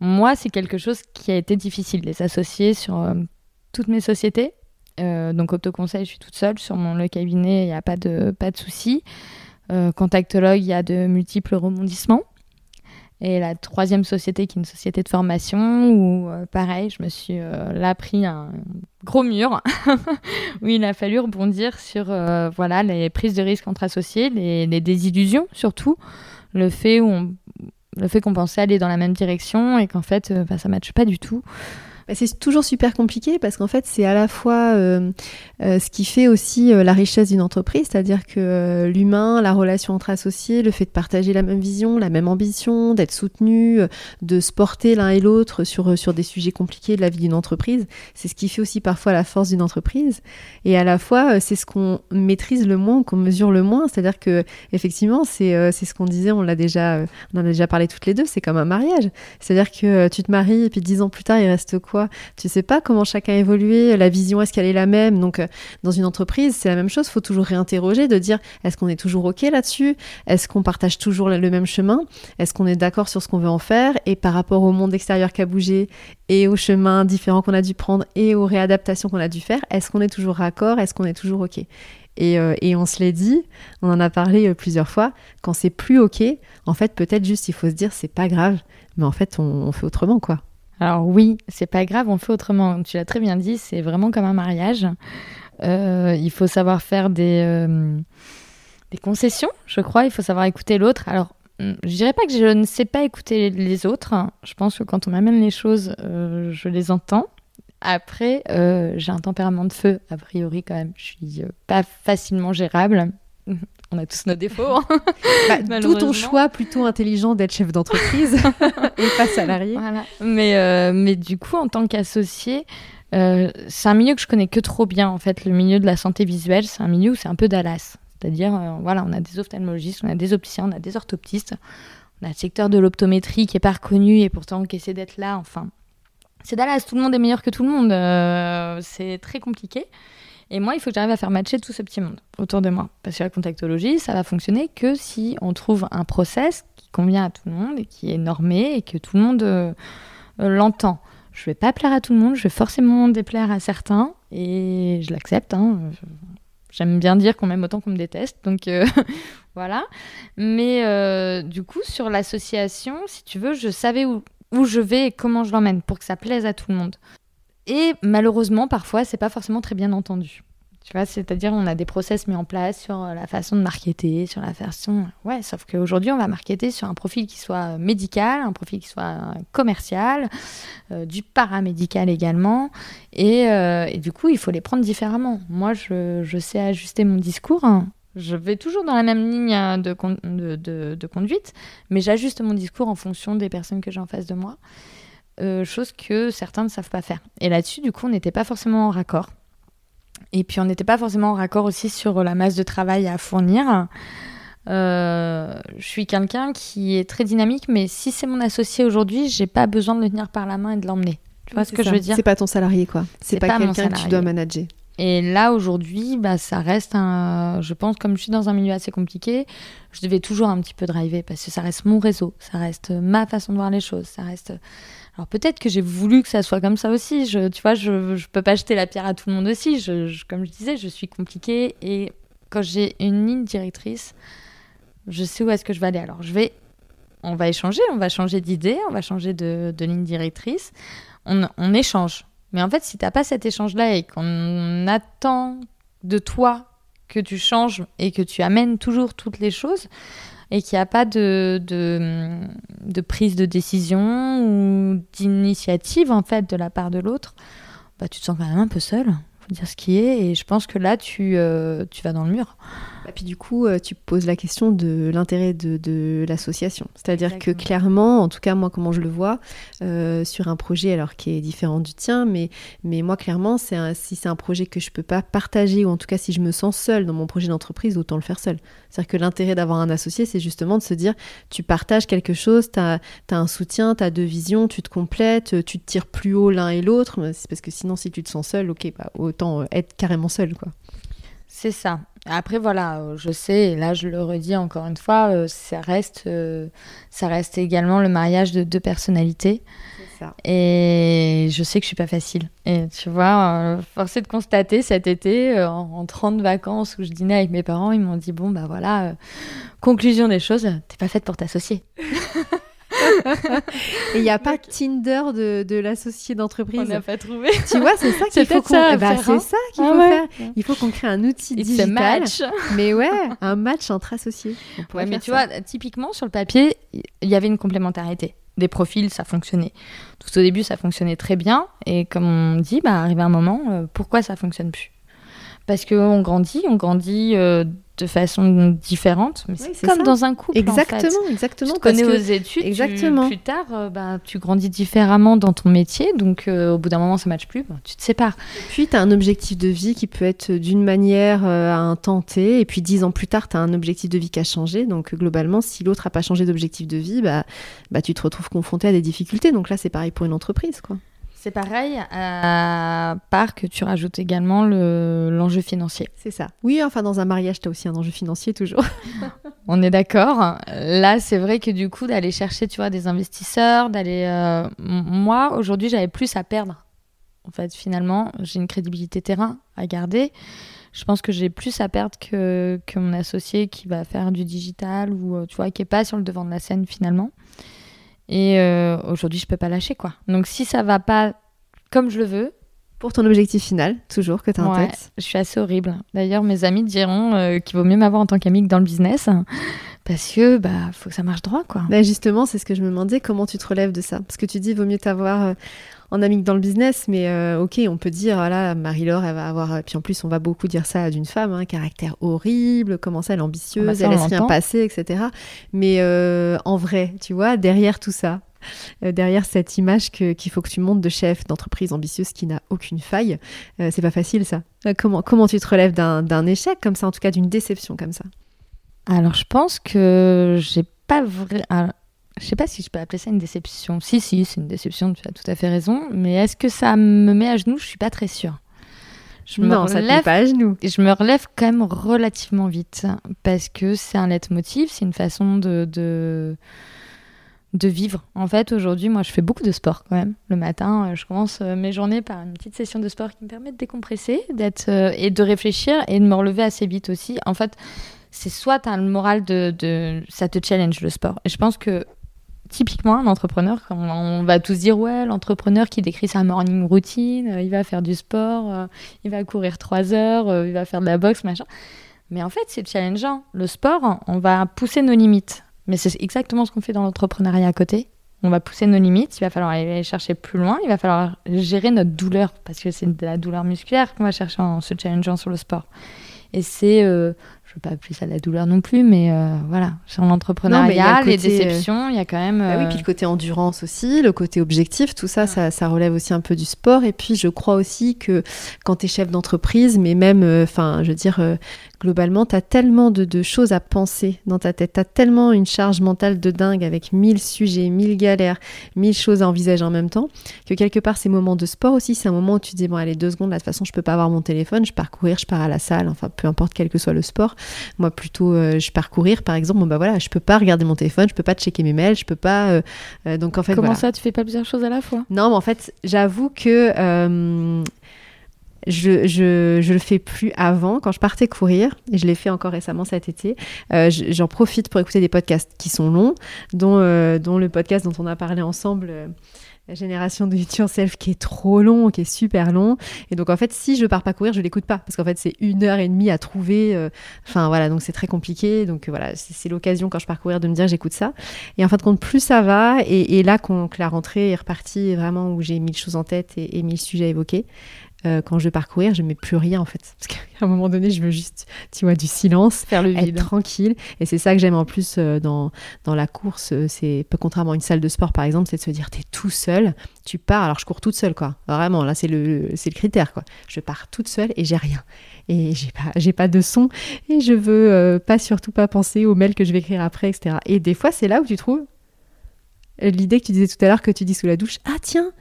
Moi, c'est quelque chose qui a été difficile, les associer sur toutes mes sociétés. donc, Optoconseil, je suis toute seule. Sur mon le cabinet, il n'y a pas de, pas de souci. Euh, contactologue, il y a de multiples rebondissements. Et la troisième société, qui est une société de formation, où euh, pareil, je me suis euh, là pris un gros mur, où il a fallu rebondir sur voilà, les prises de risques entre associés, les, désillusions surtout, le fait, où on, le fait qu'on pensait aller dans la même direction et qu'en fait, bah, ça ne matche pas du tout. Bah, c'est toujours super compliqué parce qu'en fait, c'est à la fois euh, euh, ce qui fait aussi euh, la richesse d'une entreprise, c'est-à-dire que l'humain, la relation entre associés, le fait de partager la même vision, la même ambition, d'être soutenu, de se porter l'un et l'autre sur, sur des sujets compliqués de la vie d'une entreprise, c'est ce qui fait aussi parfois la force d'une entreprise. Et à la fois, c'est ce qu'on maîtrise le moins, qu'on mesure le moins, c'est-à-dire que effectivement, c'est ce qu'on disait, on l'a déjà, on en a déjà parlé toutes les deux, c'est comme un mariage. C'est-à-dire que tu te maries et puis dix ans plus tard, il reste quoi? Tu sais pas comment chacun a évolué, la vision, est-ce qu'elle est la même? Donc, euh, dans une entreprise, c'est la même chose. Il faut toujours réinterroger, de dire est-ce qu'on est toujours OK là-dessus? Est-ce qu'on partage toujours le même chemin? Est-ce qu'on est, d'accord sur ce qu'on veut en faire? Et par rapport au monde extérieur qui a bougé et aux chemins différents qu'on a dû prendre et aux réadaptations qu'on a dû faire, est-ce qu'on est toujours raccord? Est-ce qu'on est toujours OK? Et, euh, et, on se l'est dit, on en a parlé euh, plusieurs fois, quand c'est plus OK, en fait, peut-être juste il faut se dire c'est pas grave, mais en fait, on, on fait autrement, quoi. Alors oui, c'est pas grave, on fait autrement. Tu l'as très bien dit, c'est vraiment comme un mariage. Euh, il faut savoir faire des, euh, des concessions, je crois. Il faut savoir écouter l'autre. Alors, je dirais pas que je ne sais pas écouter les autres. Je pense que quand on m'amène les choses, euh, je les entends. Après, j'ai un tempérament de feu, a priori quand même. Je suis pas facilement gérable. On a tous nos défauts. Hein. Bah, tout ton choix plutôt intelligent d'être chef d'entreprise et pas salarié. Mais, euh, mais du coup, en tant qu'associé, euh, c'est un milieu que je connais que trop bien. En fait, le milieu de la santé visuelle, c'est un milieu où c'est un peu Dallas. C'est-à-dire, euh, voilà, on a des ophtalmologistes, on a des opticiens, on a des orthoptistes, on a le secteur de l'optométrie qui est pas reconnu et pourtant qui essaie d'être là. Enfin, c'est Dallas, tout le monde est meilleur que tout le monde. c'est très compliqué. Et moi, il faut que j'arrive à faire matcher tout ce petit monde autour de moi. Parce que la contactologie, ça va fonctionner que si on trouve un process qui convient à tout le monde et qui est normé et que tout le monde euh, euh, l'entend. Je vais pas plaire à tout le monde, je vais forcément déplaire à certains et je l'accepte. Hein. J'aime bien dire qu'on m'aime autant qu'on me déteste, donc euh, voilà. Mais du coup, sur l'association, si tu veux, je savais où, où je vais et comment je l'emmène pour que ça plaise à tout le monde. Et malheureusement, parfois, c'est pas forcément très bien entendu. Tu vois, c'est-à-dire on a des process mis en place sur euh, la façon de marketer, sur la façon... Ouais, sauf qu'aujourd'hui, on va marketer sur un profil qui soit médical, un profil qui soit commercial, euh, du paramédical également. Et, euh, du coup, il faut les prendre différemment. Moi, je, sais ajuster mon discours. Je vais toujours dans la même ligne de, de conduite, mais j'ajuste mon discours en fonction des personnes que j'ai en face de moi. Euh, chose que certains ne savent pas faire. Et là-dessus, du coup, on n'était pas forcément en raccord. Et puis, on n'était pas forcément en raccord aussi sur la masse de travail à fournir. Euh, je suis quelqu'un qui est très dynamique, mais si c'est mon associé aujourd'hui, j'ai pas besoin de le tenir par la main et de l'emmener. Tu vois ce que je veux dire C'est pas ton salarié, quoi. C'est pas, pas quelqu'un que tu dois manager. Et là, aujourd'hui, bah, ça reste un. Je pense, comme je suis dans un milieu assez compliqué, je devais toujours un petit peu driver parce que ça reste mon réseau, ça reste ma façon de voir les choses, ça reste alors peut-être que j'ai voulu que ça soit comme ça aussi. Je, tu vois, je, peux pas jeter la pierre à tout le monde aussi. Comme je disais, je suis compliquée et quand j'ai une ligne directrice, je sais où est-ce que je vais aller. Alors je vais, on va échanger, on va changer d'idée, on va changer de, de ligne directrice. On, on, échange. Mais en fait, si t'as pas cet échange-là et qu'on attend de toi que tu changes et que tu amènes toujours toutes les choses, et qu'il n'y a pas de, prise de décision ou d'initiative en fait de la part de l'autre, bah, tu te sens quand même un peu seul, faut dire ce qui est, et je pense que là tu, euh, tu vas dans le mur. Et puis du coup, euh, tu poses la question de l'intérêt de, de l'association. C'est-à-dire que clairement, en tout cas moi comment je le vois, euh, sur un projet alors qui est différent du tien, mais, mais moi clairement, c'est un- si c'est un projet que je peux pas partager, ou en tout cas si je me sens seule dans mon projet d'entreprise, autant le faire seul. C'est-à-dire que l'intérêt d'avoir un associé, c'est justement de se dire, tu partages quelque chose, tu as, un soutien, tu as deux visions, tu te complètes, tu te tires plus haut l'un et l'autre, parce que sinon si tu te sens seul, ok, bah, autant euh, être carrément seul. Quoi. C'est ça. Après, voilà, euh, je sais, et là je le redis encore une fois, euh, ça, reste, euh, ça reste également le mariage de deux personnalités. Ça. Et je sais que je suis pas facile. Et tu vois, est de constater cet été, en, en 30 vacances où je dînais avec mes parents, ils m'ont dit bon, bah voilà, euh, conclusion des choses, t'es pas faite pour t'associer. Et il n'y a pas Tinder de, de l'associé d'entreprise. pas trouvé. Tu vois, c'est ça qu'il faut qu'on ben, faire, c'est hein. ça qu'il Ah faut ouais. faire. Il faut qu'on crée un outil It's a digital. match. Mais ouais, un match entre associés. On Ouais, mais tu ça. vois, typiquement sur le papier, il y avait une complémentarité. Des profils, ça fonctionnait. Tout au début, ça fonctionnait très bien. Et comme on dit, bah, arrivé un moment, euh, pourquoi ça fonctionne plus? Parce qu'on grandit, on grandit euh, de façon différente. Mais Oui, c'est comme ça. dans un couple. en fait. Exactement, exactement. Tu te connais que- aux études, tu- Exactement. plus tard, euh, bah, tu grandis différemment dans ton métier, donc euh, au bout d'un moment, ça ne matche plus, bah, tu te sépares. Puis, tu as un objectif de vie qui peut être d'une manière euh, à un et puis dix ans plus tard, tu as un objectif de vie qui a changé. Donc, euh, globalement, si l'autre n'a pas changé d'objectif de vie, bah, bah, tu te retrouves confronté à des difficultés. Donc là, c'est pareil pour une entreprise. Quoi. C'est pareil, à part que tu rajoutes également le- l'enjeu financier. C'est ça. Oui, enfin, dans un mariage, tu as aussi un enjeu financier toujours. On est d'accord. Là, c'est vrai que du coup, d'aller chercher, tu vois, des investisseurs, d'aller. euh, Moi, aujourd'hui, j'avais plus à perdre. En fait, finalement, j'ai une crédibilité terrain à garder. Je pense que j'ai plus à perdre que, que mon associé qui va faire du digital ou, euh, tu vois, qui est pas sur le devant de la scène finalement. Et euh, aujourd'hui, je peux pas lâcher, quoi. Donc, si ça va pas comme je le veux, Pour ton objectif final, toujours, que tu as en Ouais, tête. je suis assez horrible. D'ailleurs, mes amis diront euh, qu'il vaut mieux m'avoir en tant qu'ami que dans le business. Parce que, bah, faut que ça marche droit, quoi. Bah, justement, c'est ce que je me demandais, comment tu te relèves de ça? Parce que tu dis, vaut mieux t'avoir euh, en ami que dans le business, mais euh, ok, on peut dire, voilà, Marie-Laure, elle va avoir, euh, puis en plus, on va beaucoup dire ça d'une femme, un caractère horrible, comment ça, elle est ambitieuse, Ah bah ça, elle laisse rien passer, etc. Mais euh, en vrai, tu vois, derrière tout ça, euh, derrière cette image qu'il faut que tu montes de chef d'entreprise ambitieuse qui n'a aucune faille, euh, c'est pas facile ça. Euh, comment, comment tu te relèves d'un échec comme ça, en tout cas d'une déception comme ça? Alors, je pense que j'ai pas vrai. alors, je sais pas si je peux appeler ça une déception. Si, si, c'est une déception, tu as tout à fait raison. Mais est-ce que ça me met à genoux? Je suis pas très sûre. Je me Non, ça te met relève pas à genoux. Je me relève quand même relativement vite parce que c'est un leitmotiv, c'est une façon de, de, de vivre. En fait, aujourd'hui, moi, je fais beaucoup de sport quand même. Le matin, euh, je commence euh, mes journées par une petite session de sport qui me permet de décompresser d'être, euh, et de réfléchir et de me relever assez vite aussi. En fait, c'est soit tu as le moral de. Ça te challenge le sport. Et je pense que typiquement, un entrepreneur, on va tous dire, ouais, l'entrepreneur qui décrit sa morning routine, euh, il va faire du sport, euh, il va courir trois heures, euh, il va faire de la boxe, machin. Mais en fait, c'est challengeant. Le sport, on va pousser nos limites. Mais c'est exactement ce qu'on fait dans l'entrepreneuriat à côté. On va pousser nos limites, il va falloir aller chercher plus loin, il va falloir gérer notre douleur, parce que c'est de la douleur musculaire qu'on va chercher en se challengeant sur le sport. Et c'est, veux pas appeler ça de la douleur non plus, mais euh, voilà, sur l'entrepreneuriat, le les euh, déceptions, il y a quand même... Bah oui, euh, puis le côté endurance aussi, le côté objectif, tout ça, ça, ça relève aussi un peu du sport. Et puis, je crois aussi que quand tu es chef d'entreprise, mais même, euh, enfin, je veux dire, globalement, tu as tellement de, de choses à penser dans ta tête. Tu as tellement une charge mentale de dingue avec mille sujets, mille galères, mille choses à envisager en même temps, que quelque part, ces moments de sport aussi, c'est un moment où tu te dis, bon, allez, deux secondes, là, de toute façon, je peux pas avoir mon téléphone, je pars courir, je pars à la salle, enfin, peu importe quel que soit le sport. Moi, plutôt, euh, je pars courir, par exemple, bon, bah voilà, je peux pas regarder mon téléphone, je peux pas checker mes mails, je peux pas. euh, euh, donc, en fait, Comment voilà. ça, tu fais pas plusieurs choses à la fois? Non, mais en fait, j'avoue que je, je, je le fais plus avant. Quand je partais courir, et je l'ai fait encore récemment cet été, euh, je- j'en profite pour écouter des podcasts qui sont longs, dont, euh, dont le podcast dont on a parlé ensemble. euh, la génération de It Yourself qui est trop long, qui est super long. Et donc, en fait, si je pars pas courir, je l'écoute pas. Parce qu'en fait, c'est une heure et demie à trouver. euh, Enfin, voilà, donc c'est très compliqué. Donc, euh, voilà, c'est l'occasion quand je pars courir de me dire j'écoute ça. Et en fin de compte, plus ça va, et, et là qu'on- que la rentrée est repartie vraiment où j'ai mille choses en tête et, et mille sujets à évoquer, euh, quand je vais parcourir, je mets plus rien en fait. Parce qu'à un moment donné, je veux juste, tu vois, du silence, faire le être vide. tranquille. Et c'est ça que j'aime en plus euh, dans, dans la course. euh, C'est pas contrairement à une salle de sport par exemple, c'est de se dire t'es tout seul, tu pars. Alors je cours toute seule quoi. Vraiment, là c'est le, c'est le critère quoi. Je pars toute seule et j'ai rien. Et j'ai pas, j'ai pas de son et je veux euh, pas surtout pas penser aux mails que je vais écrire après, etc. Et des fois, c'est là où tu trouves l'idée que tu disais tout à l'heure que tu dis sous la douche. Ah tiens,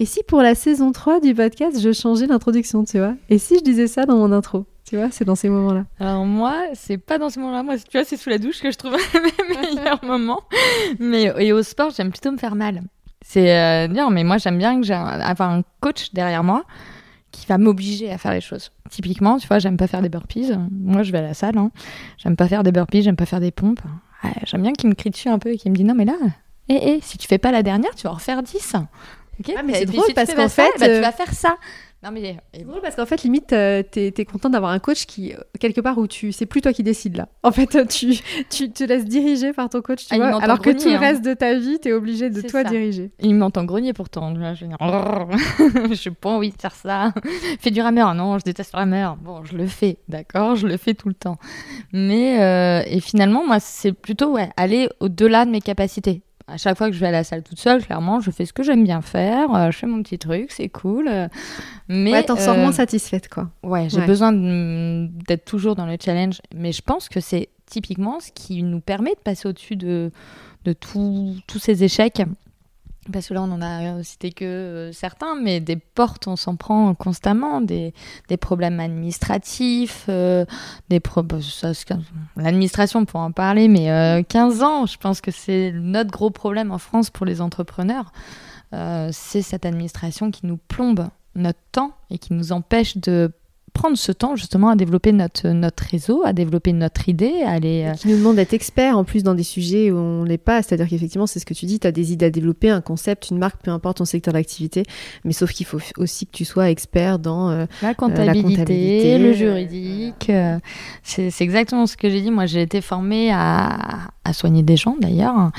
et si pour la saison 3 du podcast, je changeais l'introduction, tu vois? Et si je disais ça dans mon intro Tu vois, c'est dans ces moments-là. Alors moi, c'est pas dans ce moment-là. Moi, tu vois, c'est sous la douche que je trouve mes meilleurs moments. Mais et au sport, j'aime plutôt me faire mal. C'est euh, mais moi, j'aime bien que j'ai avoir un coach derrière moi qui va m'obliger à faire les choses. Typiquement, tu vois, j'aime pas faire des burpees. Moi, je vais à la salle. Hein. J'aime pas faire des burpees, j'aime pas faire des pompes. Ouais, j'aime bien qu'il me crie dessus un peu et qu'il me dit non, mais là, hé, hé, si tu fais pas la dernière, tu vas en refaire 10. Ah, mais c'est drôle si parce qu'en ça, fait, euh, tu vas faire ça. Non, mais C'est drôle parce qu'en fait, limite, euh, t'es es content d'avoir un coach qui, euh, quelque part, où tu, c'est plus toi qui décides là. En fait, tu, tu te laisses diriger par ton coach, tu Ah, vois, alors que tout le hein. reste de ta vie, t'es obligé de toi ça. diriger. Il m'entend grogner pourtant. vois, Je vais dire, j'ai pas envie de faire ça. Fais du rameur. Non, je déteste le rameur. Bon, je le fais, d'accord Je le fais tout le temps. Mais, euh, et finalement, moi, c'est plutôt ouais, aller au-delà de mes capacités. À chaque fois que je vais à la salle toute seule, clairement, je fais ce que j'aime bien faire. euh, je fais mon petit truc, c'est cool. mais ouais, t'en sors euh, moins satisfaite, quoi. Ouais, j'ai Ouais. besoin d'être toujours dans le challenge. Mais je pense que c'est typiquement ce qui nous permet de passer au-dessus de, de tout- tous ces échecs. Parce que là, on en a cité que euh, certains, mais des portes, on s'en prend constamment, des, des problèmes administratifs, euh, des pro- bah, l'administration pour en parler, mais euh, 15 ans, je pense que c'est notre gros problème en France pour les entrepreneurs. Euh, c'est cette administration qui nous plombe notre temps et qui nous empêche de prendre ce temps justement à développer notre, notre réseau, à développer notre idée, à aller... euh, Qui nous demande d'être expert en plus dans des sujets où on n'est pas. C'est-à-dire qu'effectivement, c'est ce que tu dis, tu as des idées à développer, un concept, une marque, peu importe ton secteur d'activité. Mais sauf qu'il faut aussi que tu sois expert dans. euh, La comptabilité, comptabilité, le euh, juridique. euh, c'est exactement ce que j'ai dit. Moi, j'ai été formée à, à soigner des gens, d'ailleurs,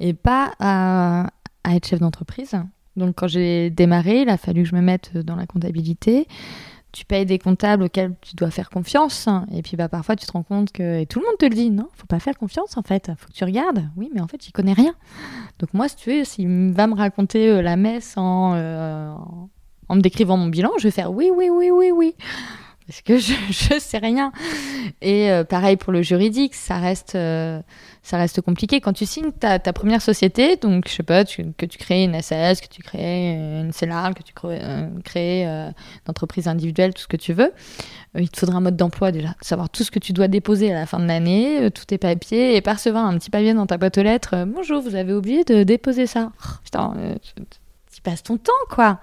et pas à, à être chef d'entreprise. Donc, quand j'ai démarré, il a fallu que je me mette dans la comptabilité. Tu payes des comptables auxquels tu dois faire confiance. Et puis, bah, parfois, tu te rends compte que. Et tout le monde te le dit, non, faut pas faire confiance, en fait. Faut que tu regardes. Oui, mais en fait, j'y connais rien. Donc, moi, si tu veux, s'il va me raconter euh, la messe en. euh, en- en me décrivant mon bilan, je vais faire oui, oui, oui, oui, oui. Parce que je, je sais rien. Et euh, pareil pour le juridique, ça reste, ça reste compliqué. Quand tu signes ta, première société, donc je sais pas, que tu crées une SAS, que tu crées une CELAR, que tu crées, euh, crées, euh, une entreprise individuelle, tout ce que tu veux, euh, il te faudra un mode d'emploi déjà. Savoir tout ce que tu dois déposer à la fin de l'année, euh, tous tes papiers, et percevoir un petit papier dans ta boîte aux lettres. euh, Bonjour, vous avez oublié de déposer ça? Oh, putain, euh, tu passes ton temps, quoi.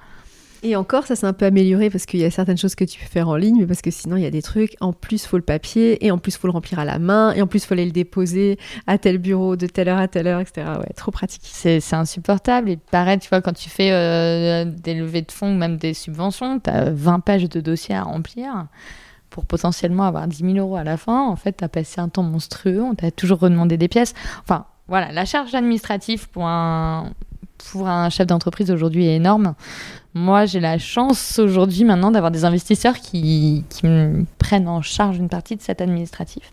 Et encore, ça s'est un peu amélioré parce qu'il y a certaines choses que tu peux faire en ligne, mais parce que sinon, il y a des trucs. En plus, faut le papier, et en plus, faut le remplir à la main, et en plus, faut aller le déposer à tel bureau, de telle heure à telle heure, etc. Ouais, trop pratique. C'est insupportable. Et pareil, tu vois, quand tu fais euh, des levées de fonds ou même des subventions, tu as 20 pages de dossiers à remplir pour potentiellement avoir 10 000 euros à la fin. En fait, tu as passé un temps monstrueux, on t'a toujours redemandé des pièces. Enfin, voilà, la charge administrative pour un, pour un chef d'entreprise aujourd'hui est énorme. Moi, j'ai la chance aujourd'hui maintenant d'avoir des investisseurs qui, qui me prennent en charge une partie de cet administratif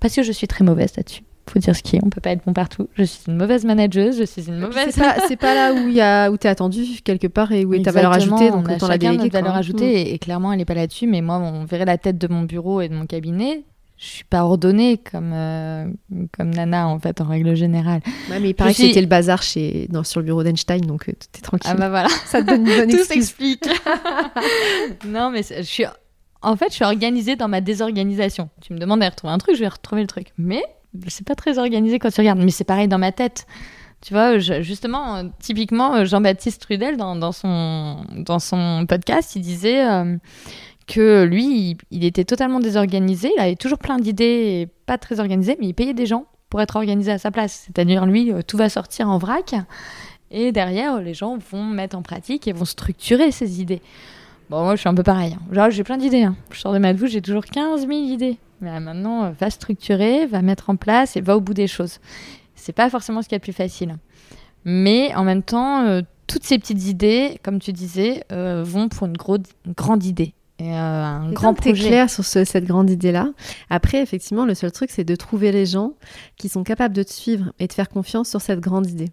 parce que je suis très mauvaise là-dessus. Faut dire ce qui est, on peut pas être bon partout. Je suis une mauvaise manageuse, je suis une mauvaise. C'est pas, c'est pas là où il y a où t'es attendu quelque part et où est ta valeur ajoutée, donc on a la déléguer. valeur. Mm. ajoutée et, et clairement elle n'est pas là-dessus. Mais moi, on verrait la tête de mon bureau et de mon cabinet. Je suis pas ordonnée comme euh, comme Nana en fait en règle générale. Ouais, mais il paraît Je que suis- c'était le bazar chez, dans, sur le bureau d'Einstein, donc euh, t'es tranquille. Ah bah voilà, Ça te donne une bonne tout s'explique. non mais je suis en fait je suis organisée dans ma désorganisation. Tu me demandes de retrouver un truc, je vais retrouver le truc. Mais c'est pas très organisé quand tu regardes. Mais c'est pareil dans ma tête. Tu vois, je- justement, euh, typiquement, Jean-Baptiste Trudel, dans, dans, son, dans son podcast, il disait euh, que lui, il, était totalement désorganisé. Il avait toujours plein d'idées pas très organisé, mais il payait des gens pour être organisé à sa place. C'est-à-dire, lui, euh, tout va sortir en vrac. Et derrière, les gens vont mettre en pratique et vont structurer ces idées. Bon, moi, je suis un peu pareil. hein. J'ai plein d'idées. hein. Je sors de ma douche, j'ai toujours 15 000 idées. Mais maintenant, euh, va structurer, va mettre en place et va au bout des choses. C'est pas forcément ce qu'il y a de plus facile. Mais en même temps, euh, toutes ces petites idées, comme tu disais, vont pour une, une grande idée et euh, un grand projet. clair sur cette grande idée-là. Après, effectivement, le seul truc, c'est de trouver les gens qui sont capables de te suivre et de faire confiance sur cette grande idée.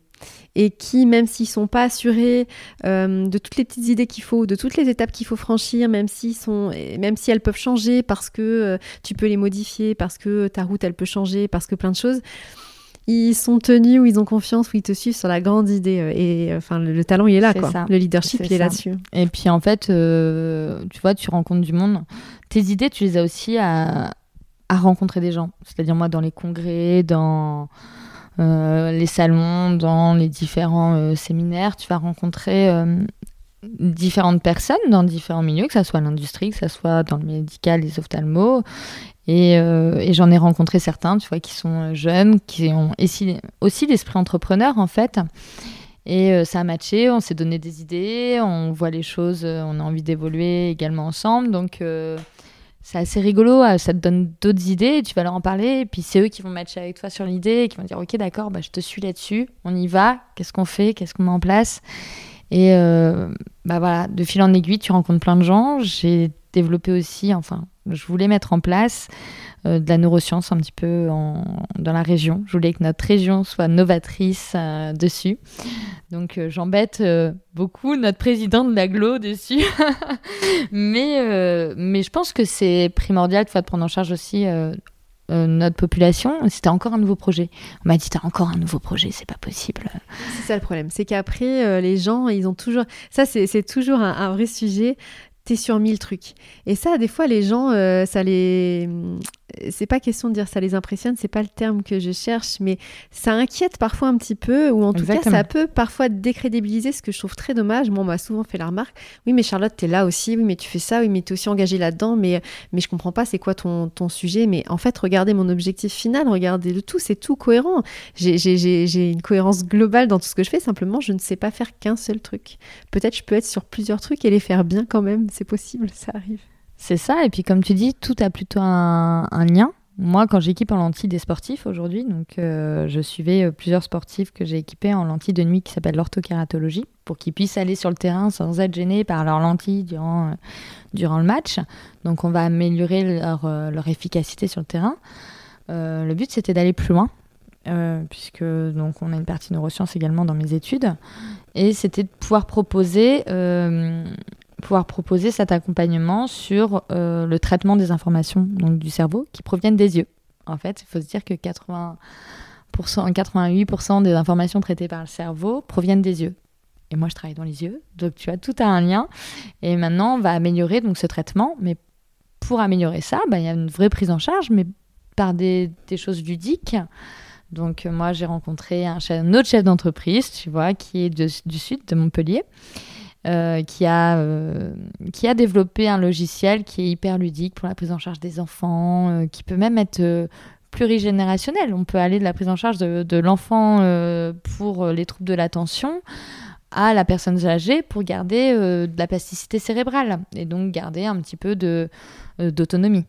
Et qui, même s'ils sont pas assurés euh, de toutes les petites idées qu'il faut, de toutes les étapes qu'il faut franchir, même, sont, même si elles peuvent changer parce que euh, tu peux les modifier, parce que ta route, elle peut changer, parce que plein de choses, ils sont tenus ou ils ont confiance ou ils te suivent sur la grande idée. Euh, et euh, enfin, le, talent, il est là, quoi. Le leadership, il est là-dessus. Et puis, en fait, euh, tu vois, tu rencontres du monde. Tes idées, tu les as aussi à, à rencontrer des gens. C'est-à-dire, moi, dans les congrès, dans les salons, dans les différents séminaires, tu vas rencontrer différentes personnes dans différents milieux, que ce soit l'industrie, que ce soit dans le médical, les ophtalmos. Euh, et, j'en ai rencontré certains, tu vois, qui sont jeunes, qui ont aussi, l'esprit entrepreneur, en fait. Et euh, ça a matché, on s'est donné des idées, on voit les choses, euh, on a envie d'évoluer également ensemble. Donc, c'est assez rigolo, ça te donne d'autres idées, tu vas leur en parler, et puis c'est eux qui vont matcher avec toi sur l'idée, qui vont dire, ok, d'accord, bah, je te suis là-dessus, on y va, qu'est-ce qu'on fait, qu'est-ce qu'on met en place? Et bah voilà, de fil en aiguille, tu rencontres plein de gens. J'ai développé aussi, enfin, je voulais mettre en place euh, de la neuroscience un petit peu dans la région. Je voulais que notre région soit novatrice euh, dessus. Donc euh, j'embête beaucoup notre président de l'aglo dessus. mais, mais je pense que c'est primordial de prendre en charge aussi notre population, c'était encore un nouveau projet. On m'a dit, t'as encore un nouveau projet, c'est pas possible. C'est ça le problème, c'est qu'après, les gens, ils ont toujours... Ça, c'est toujours un, vrai sujet t'es sur mille trucs. Et ça, des fois, les gens, euh, ça les. C'est pas question de dire ça les impressionne, c'est pas le terme que je cherche, mais ça inquiète parfois un petit peu, ou en tout cas, ça peut parfois décrédibiliser, ce que je trouve très dommage. Moi, on m'a souvent fait la remarque oui, mais Charlotte, t'es là aussi, oui, mais tu fais ça, oui, mais t'es aussi engagée là-dedans, mais, mais je comprends pas, c'est quoi ton, ton sujet. Mais en fait, regardez mon objectif final, regardez le tout, c'est tout cohérent. J'ai une cohérence globale dans tout ce que je fais, simplement, je ne sais pas faire qu'un seul truc. Peut-être je peux être sur plusieurs trucs et les faire bien quand même c'est possible, ça arrive. C'est ça, et puis comme tu dis, tout a plutôt un, lien. Moi, quand j'équipe en lentilles des sportifs aujourd'hui, donc euh, je suivais euh, plusieurs sportifs que j'ai équipés en lentilles de nuit qui s'appelle l'orthokératologie, pour qu'ils puissent aller sur le terrain sans être gênés par leurs lentilles durant, euh, durant le match. Donc on va améliorer leur, leur efficacité sur le terrain. le but, c'était d'aller plus loin, puisque donc on a une partie neurosciences également dans mes études, et c'était de pouvoir proposer pouvoir proposer cet accompagnement sur euh, le traitement des informations donc du cerveau qui proviennent des yeux. En fait, il faut se dire que 80%, 88% des informations traitées par le cerveau proviennent des yeux. Et moi, je travaille dans les yeux, donc tu as tout a un lien. Et maintenant, on va améliorer donc ce traitement, mais pour améliorer ça, bah, il y a une vraie prise en charge, mais par des, choses ludiques. Donc moi, j'ai rencontré un, autre chef d'entreprise, tu vois, qui est du sud de Montpellier, euh, qui, a, euh, qui a développé un logiciel qui est hyper ludique pour la prise en charge des enfants, euh, qui peut même être plurigénérationnel. On peut aller de la prise en charge de, l'enfant pour les troubles de l'attention à la personne âgée pour garder de la plasticité cérébrale et donc garder un petit peu d'autonomie.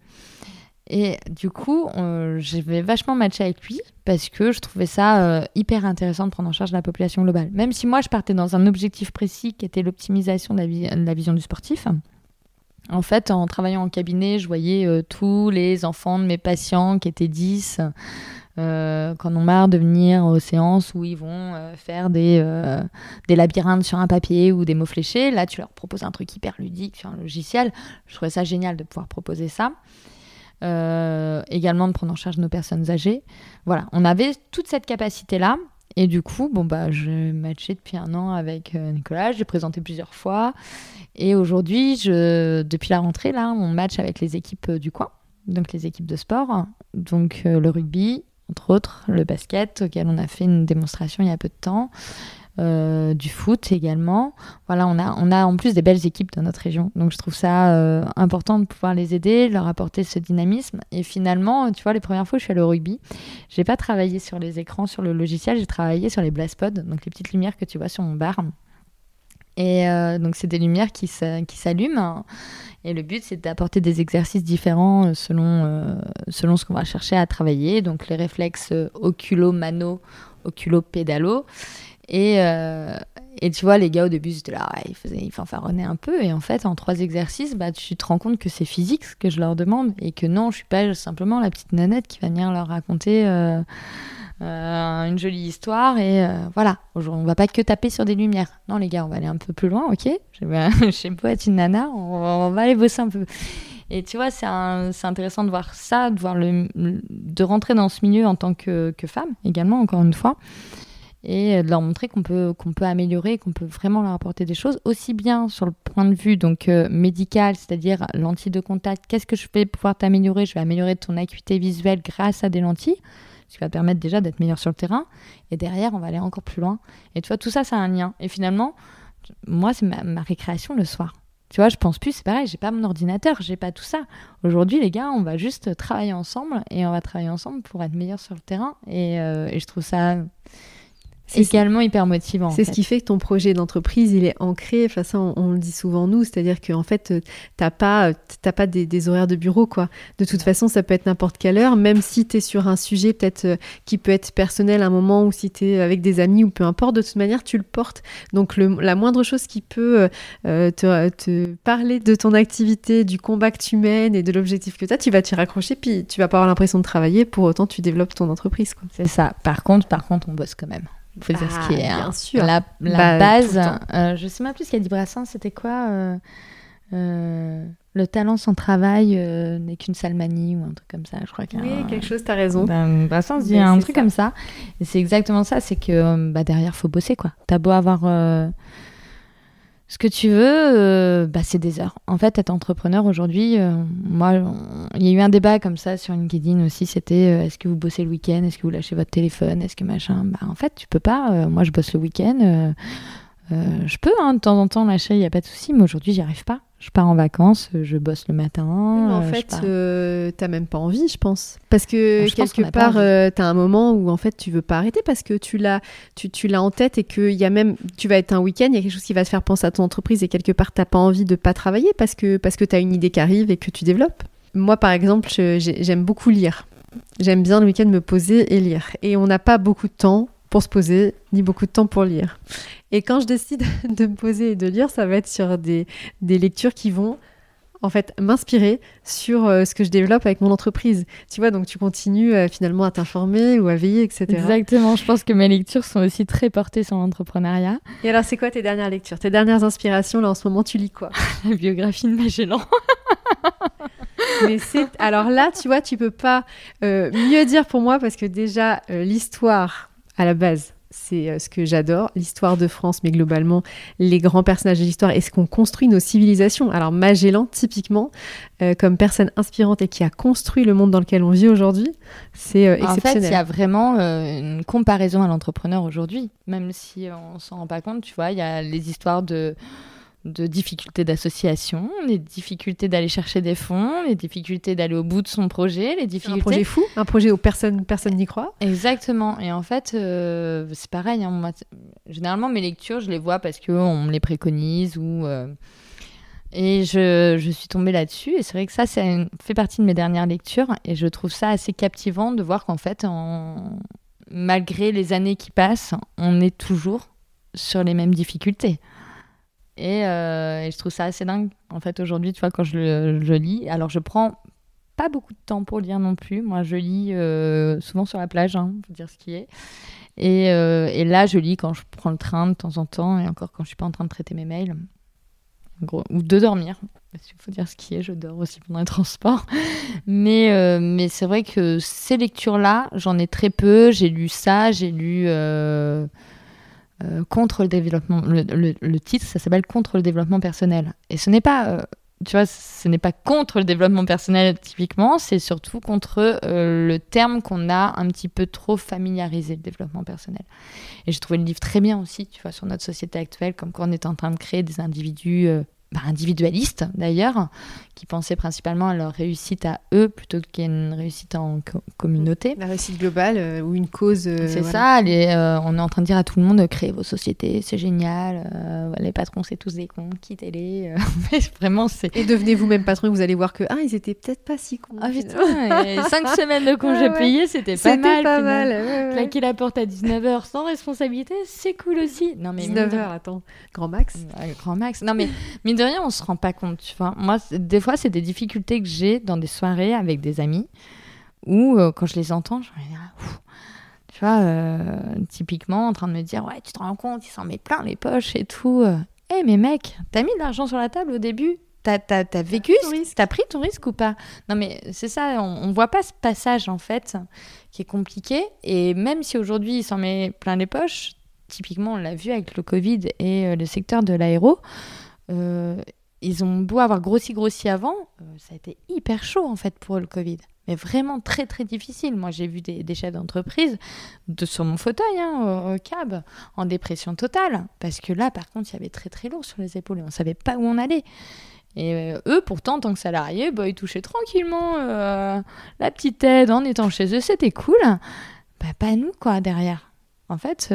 Et du coup, j'avais vachement matché avec lui parce que je trouvais ça euh, hyper intéressant de prendre en charge la population globale. Même si moi, je partais dans un objectif précis qui était l'optimisation de, la vision du sportif. En fait, en travaillant en cabinet, je voyais euh, tous les enfants de mes patients qui étaient 10, euh, quand on marre de venir aux séances où ils vont faire des, des labyrinthes sur un papier ou des mots fléchés. Là, tu leur proposes un truc hyper ludique sur un logiciel. Je trouvais ça génial de pouvoir proposer ça. Euh, également de prendre en charge nos personnes âgées. Voilà, on avait toute cette capacité-là. Et du coup, bon, bah, je matché depuis un an avec euh, Nicolas, j'ai présenté plusieurs fois. Et aujourd'hui, depuis la rentrée, là, on match avec les équipes euh, du coin, donc les équipes de sport, donc le rugby, entre autres, le basket, auquel on a fait une démonstration il y a peu de temps, euh, du foot également. Voilà, on a, on a en plus des belles équipes dans notre région. Donc je trouve ça euh, important de pouvoir les aider, leur apporter ce dynamisme. Et finalement, tu vois, les premières fois, je suis allée au rugby. J'ai pas travaillé sur les écrans, sur le logiciel, j'ai travaillé sur les blastpods, donc les petites lumières que tu vois sur mon bar. Et euh, donc c'est des lumières qui s'allument. Et le but, c'est d'apporter des exercices différents selon, selon ce qu'on va chercher à travailler. Donc les réflexes oculo-mano, oculo-pédalo. Et, euh, Et tu vois, les gars, au début, c'était là, ils, faisaient, ils fanfaronnaient un peu. Et en fait, en trois exercices, bah, tu te rends compte que c'est physique ce que je leur demande. Et que non, je suis pas simplement la petite nanette qui va venir leur raconter euh, euh, une jolie histoire. Et voilà, on va pas que taper sur des lumières. Non, les gars, on va aller un peu plus loin, ok? Je sais pas être une nana, on, va aller bosser un peu. Et tu vois, c'est intéressant de voir ça, de, voir le, de rentrer dans ce milieu en tant que, que femme également, encore une fois et de leur montrer qu'on peut, qu'on peut améliorer, qu'on peut vraiment leur apporter des choses, aussi bien sur le point de vue donc euh, médical, c'est-à-dire lentilles de contact, qu'est-ce que je vais pouvoir t'améliorer Je vais améliorer ton acuité visuelle grâce à des lentilles, ce qui va permettre déjà d'être meilleur sur le terrain, et derrière, on va aller encore plus loin. Et tu vois, tout ça, ça a un lien. Et finalement, moi, c'est ma, récréation le soir. Tu vois, je pense plus, c'est pareil, j'ai pas mon ordinateur, j'ai pas tout ça. Aujourd'hui, les gars, on va juste travailler ensemble et on va travailler ensemble pour être meilleur sur le terrain. Et, euh, et je trouve ça c'est également hyper motivant. C'est ce qui fait que ton projet d'entreprise, il est ancré. Enfin, ça, on, le dit souvent nous, c'est-à-dire qu'en fait, euh, t'as pas, euh, t'as pas des, horaires de bureau, quoi. De toute façon, ça peut être n'importe quelle heure, même si tu es sur un sujet peut-être euh, qui peut être personnel à un moment ou si tu es avec des amis ou peu importe. De toute manière, tu le portes. Donc, le, la moindre chose qui peut te, te, parler de ton activité, du combat que tu mènes et de l'objectif que tu as, tu vas t'y raccrocher, puis tu vas pas avoir l'impression de travailler. Pour autant, tu développes ton entreprise. C'est ça. Par contre, par contre, on bosse quand même. Il faut dire ce qui est. Bah, bien sûr. La, la bah, base. Euh, je sais même plus ce qu'a dit Brassin, c'était quoi euh, euh, Le talent sans travail n'est qu'une salmanie ou un truc comme ça, je crois. Oui, quelque chose, t'as raison. Ben, Brassin dit un truc comme ça. Et c'est exactement ça, c'est que bah, derrière, faut bosser, quoi. T'as beau avoir ce que tu veux, euh, bah, c'est des heures. En fait, être entrepreneur aujourd'hui, euh, moi, il y a eu un débat comme ça sur LinkedIn aussi. C'était euh, est-ce que vous bossez le week-end? Est-ce que vous lâchez votre téléphone? Est-ce que machin? Bah, En fait, tu peux pas. moi, je bosse le week-end. je peux, hein, de temps en temps, lâcher, il n'y a pas de souci. Mais aujourd'hui, j'y arrive pas je pars en vacances, je bosse le matin. en euh, fait, euh, t'as même pas envie, je pense. Parce que quelque part, euh, t'as un moment où en fait tu veux pas arrêter parce que tu l'as, tu, tu l'as en tête et que y a même, tu vas être un week-end, il y a quelque chose qui va te faire penser à ton entreprise et quelque part t'as pas envie de pas travailler parce que parce que t'as une idée qui arrive et que tu développes. Moi, par exemple, j'aime beaucoup lire. J'aime bien le week-end me poser et lire. Et on n'a pas beaucoup de temps pour se poser, ni beaucoup de temps pour lire. Et quand je décide de me poser et de lire, ça va être sur des, des lectures qui vont en fait m'inspirer sur euh, ce que je développe avec mon entreprise. Tu vois, donc tu continues euh, finalement à t'informer ou à veiller, etc. Exactement, je pense que mes lectures sont aussi très portées sur l'entrepreneuriat. Et alors, c'est quoi tes dernières lectures? Tes dernières inspirations, là en ce moment, tu lis quoi? La biographie de Magellan. Mais c'est alors là, tu vois, tu peux pas euh, mieux dire pour moi parce que déjà l'histoire à la base, c'est euh, ce que j'adore, l'histoire de France, mais globalement les grands personnages de l'histoire et ce qu'on construit nos civilisations. Alors Magellan, typiquement, euh, comme personne inspirante et qui a construit le monde dans lequel on vit aujourd'hui, c'est exceptionnel. En fait, il y a vraiment euh, une comparaison à l'entrepreneur aujourd'hui, même si on s'en rend pas compte. Tu vois, il y a les histoires de de difficultés d'association, les difficultés d'aller chercher des fonds, les difficultés d'aller au bout de son projet, les difficultés. Un projet fou, un projet où personne personne n'y croit. Exactement. Et en fait, euh, c'est pareil. Hein, généralement, mes lectures, je les vois parce que on me les préconise ou. Euh, et je, je, suis tombée là-dessus. Et c'est vrai que ça, ça fait partie de mes dernières lectures. Et je trouve ça assez captivant de voir qu'en fait, en... malgré les années qui passent, on est toujours sur les mêmes difficultés. Euh, et, je trouve ça assez dingue, en fait, aujourd'hui, tu vois, quand je, lis. Alors, je prends pas beaucoup de temps pour lire non plus. Moi, je lis euh, souvent sur la plage, hein, pour dire ce qui est. Et, euh, et, là, je lis quand je prends le train de temps en temps, et encore quand je suis pas en train de traiter mes mails. Ou de dormir. Il faut dire ce qui est, je dors aussi pendant les transports. Mais, mais c'est vrai que ces lectures-là, j'en ai très peu. J'ai lu ça, j'ai lu euh, contre le développement. Le, titre, ça s'appelle Contre le développement personnel. Et ce n'est pas, euh, tu vois, ce n'est pas contre le développement personnel typiquement, c'est surtout contre euh, le terme qu'on a un petit peu trop familiarisé, le développement personnel. Et j'ai trouvé le livre très bien aussi, tu vois, sur notre société actuelle, comme quand on est en train de créer des individus bah, individualistes d'ailleurs, qui pensaient principalement à leur réussite à eux plutôt qu'à une réussite en communauté. La réussite globale euh, ou une cause. Euh, c'est ça, les, euh, on est en train de dire à tout le monde créez vos sociétés, c'est génial, les patrons c'est tous des cons, quittez-les. vraiment, c'est. Et devenez vous-même patron, vous allez voir que ah, ils étaient peut-être pas si cons. Ah putain, cinq semaines de congé payé, c'était pas mal. pas mal. Claquer la porte à 19h sans responsabilité, c'est cool aussi. Non, mais 19h, attends, grand max. grand max. Non, mais mine de rien, on se rend pas compte, tu vois. Moi, des fois, c'est des difficultés que j'ai dans des soirées avec des amis où, euh, quand je les entends, je me dis, ah, tu vois, euh, typiquement en train de me dire, ouais, tu te rends compte, il s'en met plein les poches et tout. Eh, mais mec, t'as mis de l'argent sur la table au début? T'as as, vécu, t'as pris ton risque ou pas? Non, mais c'est ça, on, on, voit pas ce passage en fait qui est compliqué. Et même si aujourd'hui il s'en met plein les poches, typiquement on l'a vu avec le Covid et euh, le secteur de l'aéro, euh, ils ont beau avoir grossi, grossi avant, euh, ça a été hyper chaud en fait pour le Covid. Mais vraiment très très difficile. Moi j'ai vu des, chefs d'entreprise de, sur mon fauteuil, hein, au, cab, en dépression totale. Parce que là par contre il y avait très très lourd sur les épaules et on ne savait pas où on allait. Et euh, eux, pourtant, en tant que salariés, bah, ils touchaient tranquillement la petite aide en étant chez eux, c'était cool. Bah, pas nous, quoi, derrière. En fait,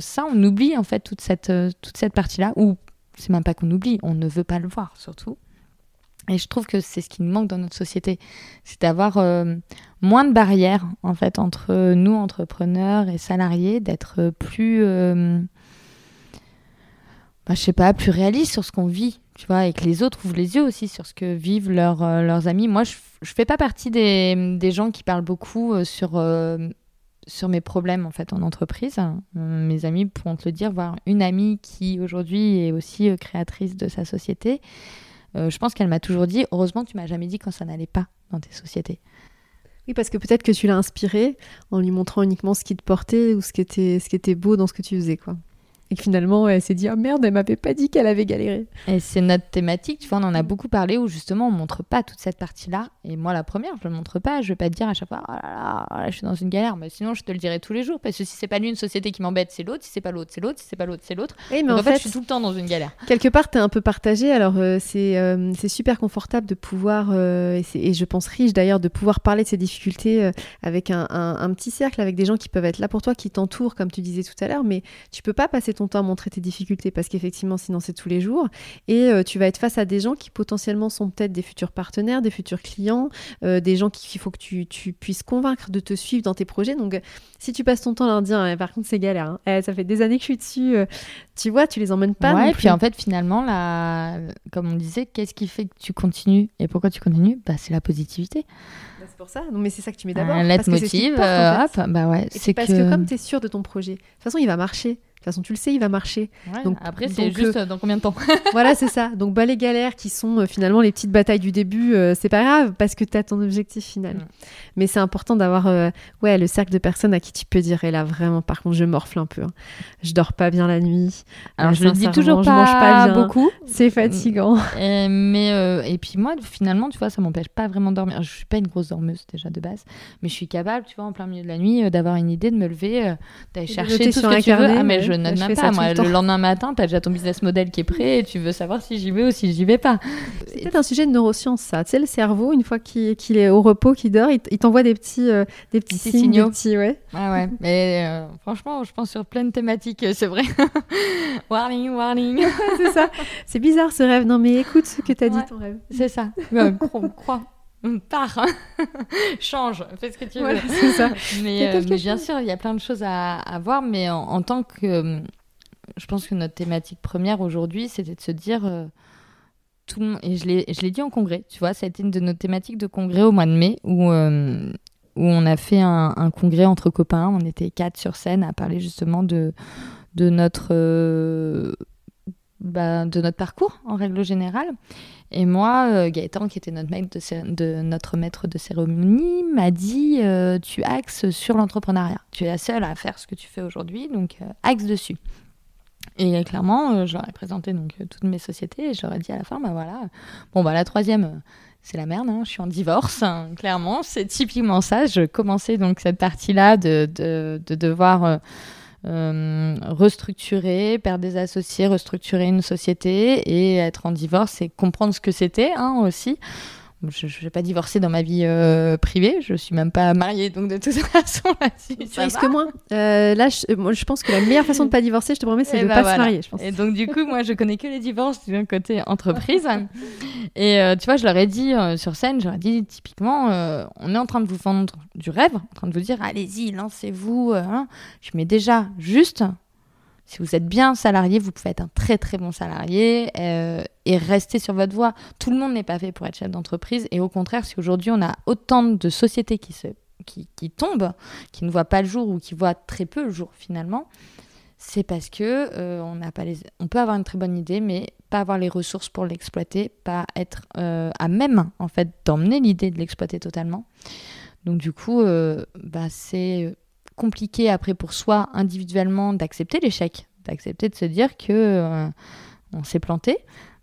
ça, on oublie en fait toute cette, toute cette partie-là, ou c'est même pas qu'on oublie, on ne veut pas le voir surtout. Et je trouve que c'est ce qui nous manque dans notre société, c'est d'avoir euh, moins de barrières en fait entre nous entrepreneurs et salariés, d'être plus, euh, bah, sais pas, plus réaliste sur ce qu'on vit, tu vois, et que les autres ouvrent les yeux aussi sur ce que vivent leurs, euh, amis. Moi, je, je fais pas partie des gens qui parlent beaucoup sur sur mes problèmes en fait en entreprise. Mes amis pourront te le dire, voir une amie qui aujourd'hui est aussi euh, créatrice de sa société. Euh, je pense qu'elle m'a toujours dit heureusement tu m'as jamais dit quand ça n'allait pas dans tes sociétés. Oui, parce que peut-être que tu l'as inspiré en lui montrant uniquement ce qui te portait ou ce qui était, ce qui était beau dans ce que tu faisais, quoi. Et finalement, elle s'est dit Ah merde, elle m'avait pas dit qu'elle avait galéré. Et c'est notre thématique, tu vois, on en a beaucoup parlé où justement on montre pas toute cette partie-là. Et moi, la première, je le montre pas. Je vais pas te dire à chaque fois Oh là là, je suis dans une galère. Mais sinon, je te le dirai tous les jours. Parce que si c'est pas lui une société qui m'embête, c'est l'autre. Si c'est pas l'autre, c'est l'autre. Si c'est pas l'autre, c'est l'autre. mais en, fait, je suis tout le temps dans une galère. Quelque part, tu es un peu partagé. Alors, euh, c'est euh, c'est super confortable de pouvoir, euh, et, je pense riche d'ailleurs, de pouvoir parler de ces difficultés avec un, un, un, petit cercle, avec des gens qui peuvent être là pour toi, qui t'entourent, comme tu disais tout à l'heure. Mais tu peux pas passer ton temps à montrer tes difficultés parce qu'effectivement, sinon c'est tous les jours. Et euh, tu vas être face à des gens qui potentiellement sont peut-être des futurs partenaires, des futurs clients, euh, des gens qu'il faut que tu, puisses convaincre de te suivre dans tes projets. Donc, si tu passes ton temps à leur dire, eh, par contre, c'est galère, hein. eh, ça fait des années que je suis dessus, euh, tu vois, tu les emmènes pas. Ouais, et puis en fait, finalement, là, comme on disait, qu'est-ce qui fait que tu continues et pourquoi tu continues? Bah, C'est la positivité. Bah, c'est pour ça. Non, mais c'est ça que tu mets d'abord. Un lettre motive, hop, bah ouais. C'est parce que... comme tu es sûr de ton projet, de toute façon, il va marcher. De toute façon, tu le sais, il va marcher. donc, après, c'est juste euh, dans combien de temps Voilà, c'est ça. Donc, bah, les galères qui sont euh, finalement les petites batailles du début, euh, c'est pas grave parce que tu as ton objectif final. Mais c'est important d'avoir ouais, le cercle de personnes à qui tu peux dire, et là, vraiment, par contre, je morfle un peu. Hein. Je dors pas bien la nuit. Alors, je le dis toujours pas, je mange pas bien. beaucoup. C'est fatigant. mais, et puis, moi, finalement, tu vois, ça m'empêche pas vraiment de dormir. Je suis pas une grosse dormeuse déjà de base, mais je suis capable, tu vois, en plein milieu de la nuit, d'avoir une idée, de me lever, d'aller chercher tout ce que tu veux. Ah, mais je note même pas. Moi, le, lendemain matin, tu as déjà ton business model qui est prêt et tu veux savoir si j'y vais ou si j'y vais pas. C'est peut-être un sujet de neurosciences, ça. Tu sais, le cerveau, une fois qu'il est au repos, qu'il dort, il, t'envoie des petits, euh, des petits, signaux. ouais. Ah ouais. Mais euh, franchement, je pense sur plein de thématiques, c'est vrai. warning, warning. c'est ça. C'est bizarre ce rêve. Non, mais écoute ce que tu as dit, ton rêve. C'est ça. crois. Pars, change, fais ce que tu veux. ça. Mais, euh, bien sûr, il y a plein de choses à, à voir, mais en, tant que. Euh, je pense que notre thématique première aujourd'hui, c'était de se dire. Euh, tout et je l'ai dit en congrès, tu vois, ça a été une de nos thématiques de congrès au mois de mai, où, où on a fait un, un, congrès entre copains. On était quatre sur scène à parler justement de, de notre bah, de notre parcours en règle générale. Et moi, euh, Gaëtan, qui était notre maître de, cérémonie, m'a dit euh, tu axes sur l'entrepreneuriat. Tu es la seule à faire ce que tu fais aujourd'hui, donc euh, axe dessus. Et clairement, je leur ai présenté donc toutes mes sociétés et j'aurais dit à la fin, bah voilà, bon bah la troisième, c'est la merde, hein, je suis en divorce, hein, clairement, c'est typiquement ça. Je commençais donc cette partie-là de, de, de devoir restructurer, perdre des associés, restructurer une société et être en divorce et comprendre ce que c'était hein, aussi. Je ne vais pas divorcer dans ma vie euh, privée, je suis même pas mariée, donc de toute façon, là-dessus. Risque moins. Euh, là, je, moi, je pense que la meilleure façon de pas divorcer, je te promets, c'est de ne bah pas se marier. Je pense. Et donc, du coup, moi, je connais que les divorces d'un côté entreprise. et euh, tu vois, je leur ai dit sur scène, je leur ai dit typiquement, on est en train de vous vendre du rêve, en train de vous dire, allez-y, lancez-vous. Hein. Je mets déjà juste si vous êtes bien salarié, vous pouvez être un très très bon salarié euh, et rester sur votre voie. Tout le monde n'est pas fait pour être chef d'entreprise. Et au contraire, si aujourd'hui on a autant de sociétés qui, se, qui, qui, tombent, qui ne voient pas le jour ou qui voient très peu le jour finalement, c'est parce que euh, on pas les... on peut avoir une très bonne idée, mais pas avoir les ressources pour l'exploiter, pas être euh, à même en fait d'emmener l'idée de l'exploiter totalement. Donc du coup, bah, c'est compliqué après pour soi individuellement d'accepter l'échec, d'accepter de se dire que euh, on s'est planté.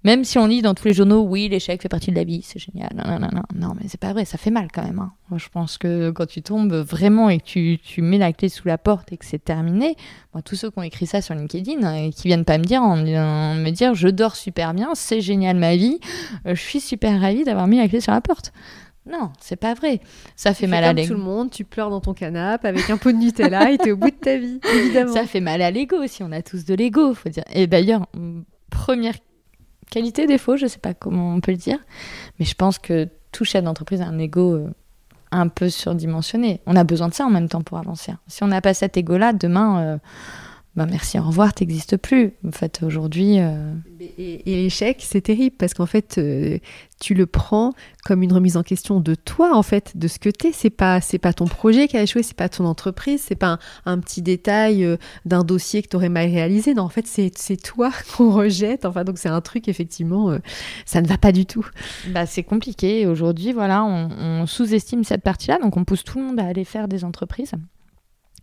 Même si on lit dans tous les journaux, oui, l'échec fait partie de la vie, c'est génial. Non, non, non, non, mais c'est pas vrai, ça fait mal quand même. Hein. Je pense que quand tu tombes vraiment et que tu, tu, mets la clé sous la porte et que c'est terminé, moi, tous ceux qui ont écrit ça sur LinkedIn et euh, qui viennent pas me dire, en, me dire, je dors super bien, c'est génial ma vie, euh, je suis super ravie d'avoir mis la clé sur la porte. Non, c'est pas vrai. Ça fait mal à l'ego. tout le monde, tu pleures dans ton canapé avec un pot de Nutella et t'es au bout de ta vie, évidemment. Ça fait mal à l'ego aussi, on a tous de l'ego, faut dire. Et d'ailleurs, première qualité, défaut, je sais pas comment on peut le dire, mais je pense que tout chef d'entreprise a un ego euh, un peu surdimensionné. On a besoin de ça en même temps pour avancer. Si on n'a pas cet ego-là, demain, euh, bah merci, au revoir, t'existes plus. En fait, aujourd'hui. Euh, et, l'échec, c'est terrible parce qu'en fait, euh, tu le prends comme une remise en question de toi, en fait, de ce que t'es. C'est pas, c'est pas ton projet qui a échoué, c'est pas ton entreprise, c'est pas un, petit détail euh, d'un dossier que tu aurais mal réalisé. Non, en fait, c'est, toi qu'on rejette. Enfin, donc c'est un truc, effectivement, ça ne va pas du tout. Bah, c'est compliqué. Aujourd'hui, voilà, on, on sous-estime cette partie-là, donc on pousse tout le monde à aller faire des entreprises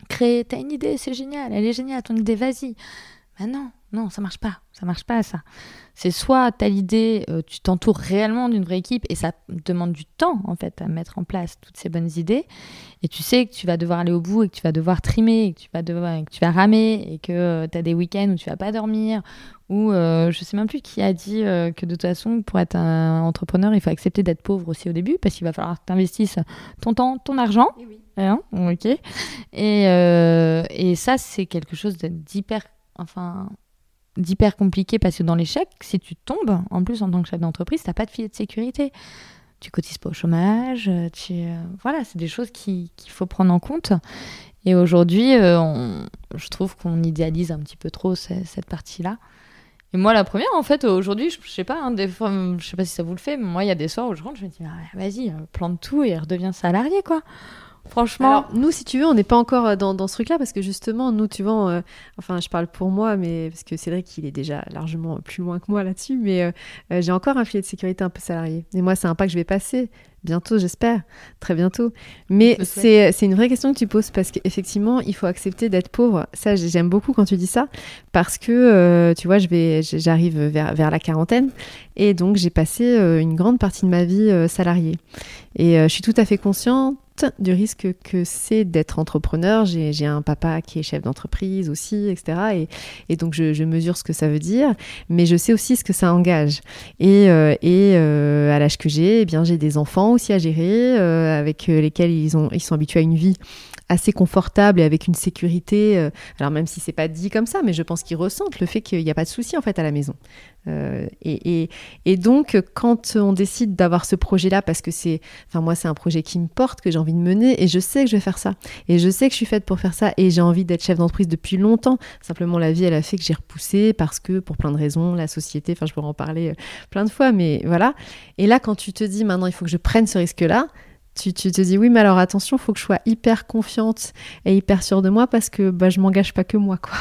créer, t'as une idée, c'est génial, elle est géniale, ton idée, vas-y. Ben non, non, ça marche pas, ça marche pas ça. C'est soit t'as l'idée, euh, tu t'entoures réellement d'une vraie équipe et ça demande du temps en fait à mettre en place toutes ces bonnes idées et tu sais que tu vas devoir aller au bout et que tu vas devoir trimer et que tu vas devoir, que tu vas ramer et que euh, tu as des week-ends où tu vas pas dormir ou euh, je sais même plus qui a dit que de toute façon pour être un entrepreneur il faut accepter d'être pauvre aussi au début parce qu'il va falloir que tu investisses ton temps, ton argent. Eh oui. Hein, ok. Et, euh, et ça, c'est quelque chose d'hyper, enfin, d'hyper compliqué parce que dans l'échec, si tu tombes, en plus en tant que chef d'entreprise, t'as pas de filet de sécurité. Tu cotises pas au chômage, tu, euh, voilà, c'est des choses qu'il faut prendre en compte. Et aujourd'hui, euh, je trouve qu'on idéalise un petit peu trop cette, partie-là. Et moi, la première, en fait, aujourd'hui, je, sais pas, hein, des fois, je sais pas si ça vous le fait, mais moi, il y a des soirs où je rentre, je me dis, ah, vas-y, plante tout et redeviens salarié, quoi. Franchement. Alors, nous, si tu veux, on n'est pas encore euh, dans, dans ce truc-là parce que justement, nous, tu vois, euh, enfin, je parle pour moi, mais parce que Cédric, il est déjà largement plus loin que moi là-dessus, mais euh, j'ai encore un filet de sécurité un peu salarié. Et moi, c'est un pas que je vais passer bientôt, j'espère, très bientôt. Mais c'est une vraie question que tu poses parce qu'effectivement, il faut accepter d'être pauvre. Ça, j'aime beaucoup quand tu dis ça parce que, tu vois, j'arrive vers, vers la quarantaine et donc j'ai passé une grande partie de ma vie salariée. Et je suis tout à fait consciente du risque que c'est d'être entrepreneur. J'ai un papa qui est chef d'entreprise aussi, etc. Et, donc je, mesure ce que ça veut dire, mais je sais aussi ce que ça engage. Et, euh, euh, à l'âge que j'ai, eh bien j'ai des enfants aussi à gérer, euh, avec lesquels ils, ont, ils sont habitués à une vie assez confortable et avec une sécurité. Euh, alors même si c'est pas dit comme ça, mais je pense qu'ils ressentent le fait qu'il n'y a pas de souci en fait à la maison. Euh, et, et, donc quand on décide d'avoir ce projet-là, parce que c'est, enfin moi c'est un projet qui me porte, que j'ai envie de mener, et je sais que je vais faire ça, et je sais que je suis faite pour faire ça, et j'ai envie d'être chef d'entreprise depuis longtemps. Simplement la vie elle a fait que j'ai repoussé parce que pour plein de raisons, la société, enfin je pourrais en parler euh, plein de fois, mais voilà. Et là quand tu te dis maintenant il faut que je prenne ce risque-là, tu, te dis oui, mais alors attention, il faut que je sois hyper confiante et hyper sûre de moi parce que bah, je m'engage pas que moi, quoi.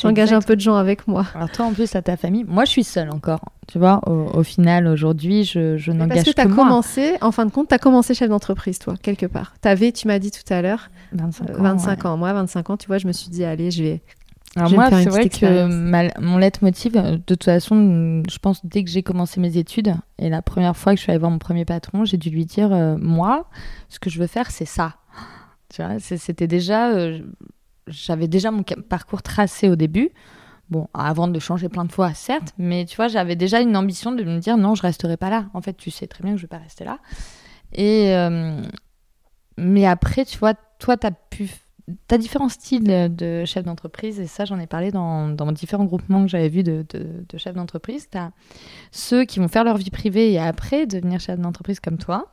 J'engage un peu de gens avec moi. Alors toi, en plus, à ta famille, moi, je suis seule encore. Tu vois, au, final, aujourd'hui, je, je n'engage que, que moi. commencé, en fin de compte, tu as commencé chef d'entreprise, toi, quelque part. Tu avais, tu m'as dit tout à l'heure, 25 ans. 25 ans. Moi, 25 ans, tu vois, je me suis dit, allez, je vais, alors moi, c'est vrai que mon leitmotiv, de toute façon, je pense dès que j'ai commencé mes études, et la première fois que je suis allée voir mon premier patron, j'ai dû lui dire, euh, moi, ce que je veux faire, c'est ça. Tu vois, c'était déjà, euh, j'avais déjà mon parcours tracé au début. Bon, avant de changer plein de fois, certes, mais tu vois, j'avais déjà une ambition de me dire non, je resterai pas là. En fait, tu sais très bien que je vais pas rester là. Et euh, mais après, tu vois, toi, tu as pu T'as différents styles de chef d'entreprise, et ça, j'en ai parlé dans, dans différents groupements que j'avais vus de, de, chefs d'entreprise. Tu as ceux qui vont faire leur vie privée et après devenir chef d'entreprise comme toi,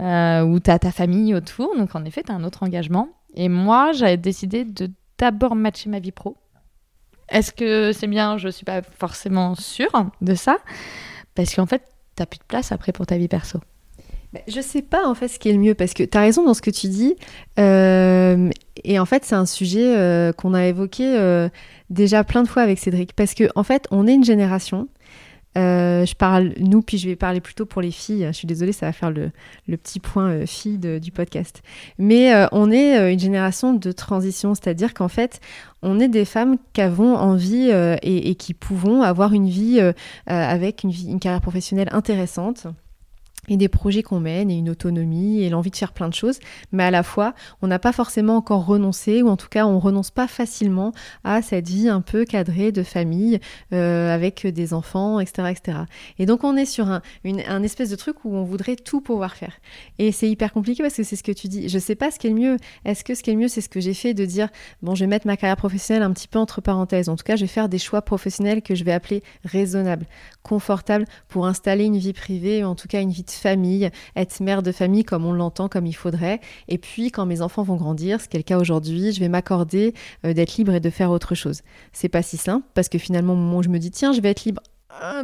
euh, ou tu as ta famille autour. Donc, en effet, tu as un autre engagement. Et moi, j'avais décidé de d'abord matcher ma vie pro. Est-ce que c'est bien? Je ne suis pas forcément sûre de ça. Parce qu'en fait, tu n'as plus de place après pour ta vie perso. Je sais pas en fait ce qui est le mieux parce que tu as raison dans ce que tu dis. Euh, et en fait, c'est un sujet euh, qu'on a évoqué euh, déjà plein de fois avec Cédric. Parce que en fait, on est une génération. je parle nous, puis je vais parler plutôt pour les filles. Je suis désolée, ça va faire le, petit point fille du podcast. Mais on est une génération de transition, c'est-à-dire qu'en fait, on est des femmes qui avons envie et, et, qui pouvons avoir une vie avec une, vie, une carrière professionnelle intéressante et des projets qu'on mène et une autonomie et l'envie de faire plein de choses, mais à la fois on n'a pas forcément encore renoncé ou en tout cas on renonce pas facilement à cette vie un peu cadrée de famille euh, avec des enfants, etc., etc. Et donc on est sur un, une, un espèce de truc où on voudrait tout pouvoir faire. Et c'est hyper compliqué parce que c'est ce que tu dis. Je sais pas ce qui est le mieux. Est-ce que ce qui est le mieux c'est ce que j'ai fait de dire bon je vais mettre ma carrière professionnelle un petit peu entre parenthèses. En tout cas je vais faire des choix professionnels que je vais appeler raisonnables, confortables pour installer une vie privée ou en tout cas une vie de famille, être mère de famille comme on l'entend, comme il faudrait. Et puis, quand mes enfants vont grandir, ce qui est le cas aujourd'hui, je vais m'accorder euh, d'être libre et de faire autre chose. C'est pas si simple parce que finalement, au je me dis, tiens, je vais être libre,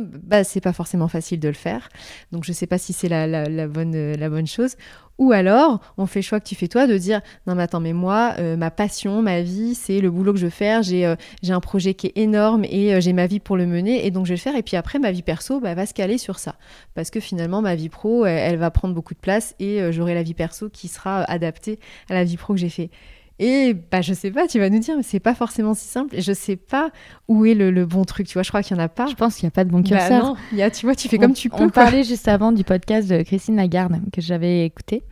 bah, c'est pas forcément facile de le faire. Donc je sais pas si c'est la, bonne, euh, la bonne chose. Ou alors, on fait le choix que tu fais toi de dire non mais attends mais moi euh, ma passion, ma vie, c'est le boulot que je veux faire. J'ai euh, un projet qui est énorme et j'ai ma vie pour le mener et donc je vais le faire. Et puis après ma vie perso bah, va se caler sur ça parce que finalement ma vie pro elle va prendre beaucoup de place et j'aurai la vie perso qui sera adaptée à la vie pro que j'ai fait. Et bah, je sais pas, tu vas nous dire, mais c'est pas forcément si simple. Et je sais pas où est le, bon truc. Tu vois, je crois qu'il y en a pas. Je pense qu'il n'y a pas de bon bah curseur. il y a, tu vois, tu fais comme tu peux. On parlait juste avant du podcast de Christine Lagarde que j'avais écouté.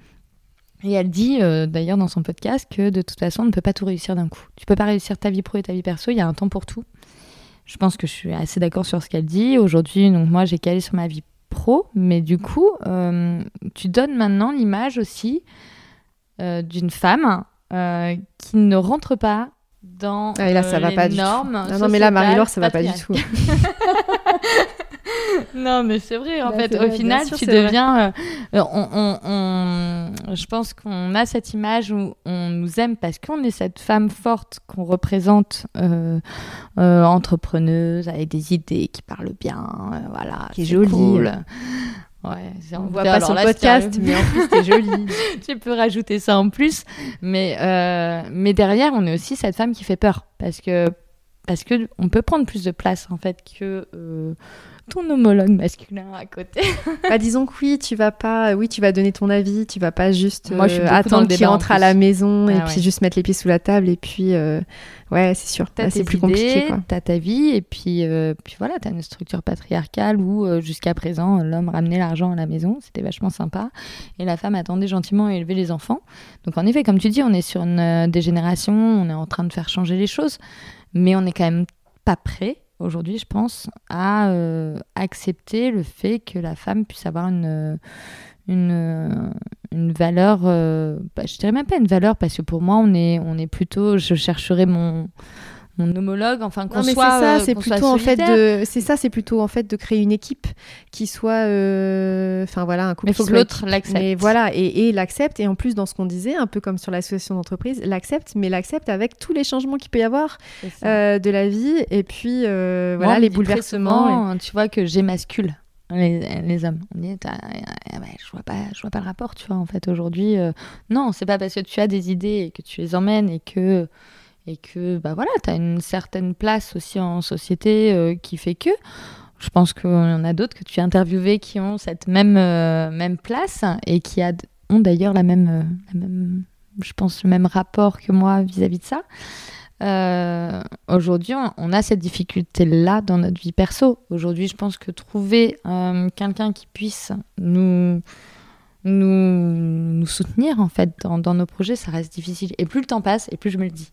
Et elle dit euh, d'ailleurs dans son podcast que de toute façon, on ne peut pas tout réussir d'un coup. Tu peux pas réussir ta vie pro et ta vie perso, il y a un temps pour tout. Je pense que je suis assez d'accord sur ce qu'elle dit. Aujourd'hui, donc moi, j'ai calé sur ma vie pro, mais du coup, euh, tu donnes maintenant l'image aussi euh, d'une femme euh, qui ne rentre pas dans ah, et là, ça euh, va les pas normes. Du tout. Non, mais là, Marie-Laure, ça va pas du tout. non, mais c'est vrai, en fait. Au final, tu deviens. Euh, on, on, je pense qu'on a cette image où on nous aime parce qu'on est cette femme forte qu'on représente, euh, entrepreneuse, avec des idées, qui parle bien, voilà. Qui est, jolie. Cool. Ouais, on voit pas le podcast, mais en plus c'est joli. tu peux rajouter ça en plus, mais euh, mais derrière on est aussi cette femme qui fait peur parce que parce que on peut prendre plus de place en fait que euh, ton homologue masculin à côté. bah, disons que oui, tu vas pas, oui, tu vas donner ton avis, tu vas pas juste Moi, je euh, attendre qu'il entre à la maison et ah puis juste mettre les pieds sous la table et puis, euh, ouais, c'est sûr, c'est plus compliqué. Tu as ta vie et puis, euh, puis voilà, tu as une structure patriarcale où jusqu'à présent, l'homme ramenait l'argent à la maison, c'était vachement sympa, et la femme attendait gentiment et élevait les enfants. Donc en effet, comme tu dis, on est sur une dégénération, on est en train de faire changer les choses, mais on n'est quand même pas prêt aujourd'hui, je pense, à euh, accepter le fait que la femme puisse avoir une, une, une valeur, euh, bah, je dirais même pas une valeur, parce que pour moi, on est, on est plutôt, je chercherais mon, mon homologue, enfin qu'on soit. C'est ça, c'est plutôt en fait de, c'est ça, c'est plutôt en fait de créer une équipe qui soit, euh, enfin voilà, un couple. Mais il faut que l'autre l'accepte. Et voilà, et, l'accepte. Et en plus, dans ce qu'on disait, un peu comme sur l'association d'entreprise, l'accepte, mais l'acceppte avec tous les changements qu'il peut y avoir euh, de la vie, et puis euh, voilà les bouleversements. Tu vois que j'émascule. Les, les, hommes. On dit, je vois pas, je vois pas le rapport, tu vois. En fait, aujourd'hui, non, c'est pas parce que tu as des idées et que tu les emmènes et que et que bah voilà, tu as une certaine place aussi en société euh, qui fait que je pense qu'il y en a d'autres que tu as interviewés qui ont cette même, euh, même place et qui a, ont d'ailleurs la même, euh, je pense, le même rapport que moi vis-à-vis de ça. Aujourd'hui, on a cette difficulté-là dans notre vie perso. Aujourd'hui, je pense que trouver quelqu'un qui puisse nous nous, soutenir en fait dans nos projets, ça reste difficile. Et plus le temps passe, et plus je me le dis,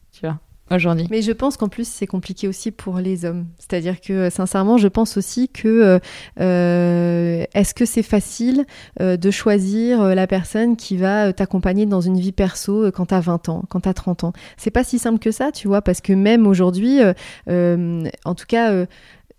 Mais je pense qu'en plus, c'est compliqué aussi pour les hommes. C'est-à-dire que, euh, sincèrement, je pense aussi que euh, euh, est-ce que c'est facile de choisir la personne qui va t'accompagner dans une vie perso quand t'as 20 ans, quand t'as 30 ans? C'est pas si simple que ça, tu vois, parce que même aujourd'hui, en tout cas,